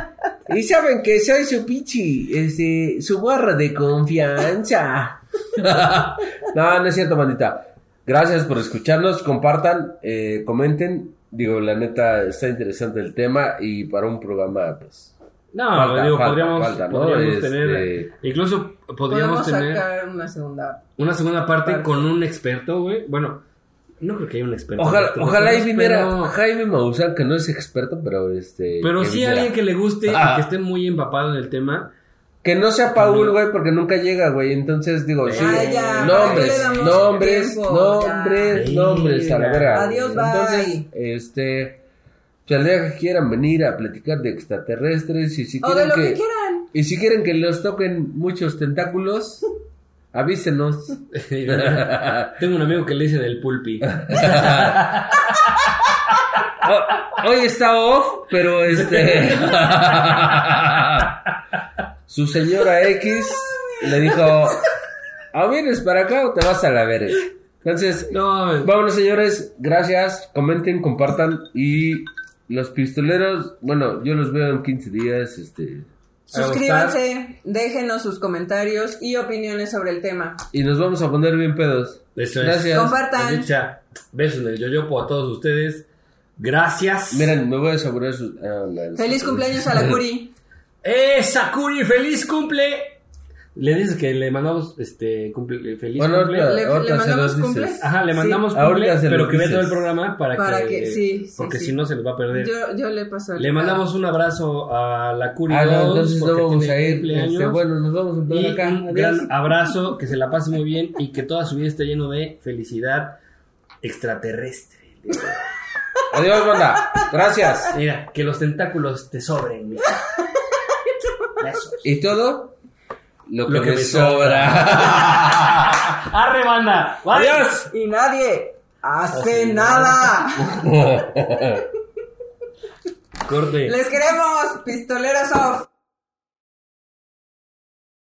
Y saben que soy su pichi. Este. Su barra de confianza. no, no es cierto, bandita. Gracias por escucharnos. Compartan, eh, comenten. Digo, la neta, está interesante el tema. Y para un programa, pues. No, Falta, digo, falta, podríamos, falta, ¿no? podríamos Este- tener, incluso podríamos tener sacar una segunda. una segunda parte, parte. con un experto, güey. Bueno, no creo que haya un experto. Ojalá, estos ojalá y viniera Pero, Jaime Maussan, que no es experto, pero este. pero sí viniera. alguien que le guste Ah. y que esté muy empapado en el tema. Que no sea Paul, güey, porque nunca llega, güey. Entonces digo, sí. Ah, ya, nombres, ¿para qué le damos nombres, tiempo? nombres, Ya. nombres, a la verga. Adiós, bye. Entonces, este. El día que quieran venir a platicar de extraterrestres y si O de quieren lo que, que quieran. y si quieren que los toquen muchos tentáculos, avísenos. Tengo un amigo que le dice del pulpi. Oh, hoy está off, pero este. Su señora X le dijo: ¿O vienes para acá o te vas a la verga? Entonces, No, vámonos, señores. Gracias. Comenten, compartan. Y los pistoleros, bueno, yo los veo en 15 días. Este. Suscríbanse, déjenos sus comentarios y opiniones sobre el tema. Y nos vamos a poner bien pedos. Eso es. Gracias. Compartan. Dicha, besos en el yoyopo a todos ustedes. Gracias. Miren, me voy a asegurar sus. ah, no, Feliz no. cumpleaños a la Curi. ¡Eh, Sakuri! ¡Feliz cumple! Le dices que le mandamos este cumple, feliz Bueno, cumple. ¿Le, mandamos dices. Ajá, le Sí. mandamos Ahorita cumple, pero que vea todo el programa para, Para que, que- sí, sí, porque sí. si no se les va a perder. Yo, yo le paso Le mandamos un abrazo a la Curi Ah, no, 2, entonces no vamos a ir. Este, bueno, nos vamos a y acá. un gran abrazo, que se la pase muy bien y que toda su vida esté lleno de felicidad extraterrestre. Adiós, banda. Gracias. Mira, que los tentáculos te sobren. mira. Besos. ¿Y todo? Lo que, Lo que me, me sobra. ¡Arre, banda! Adiós. Y nadie hace nada. Corte. Les queremos, pistoleros off.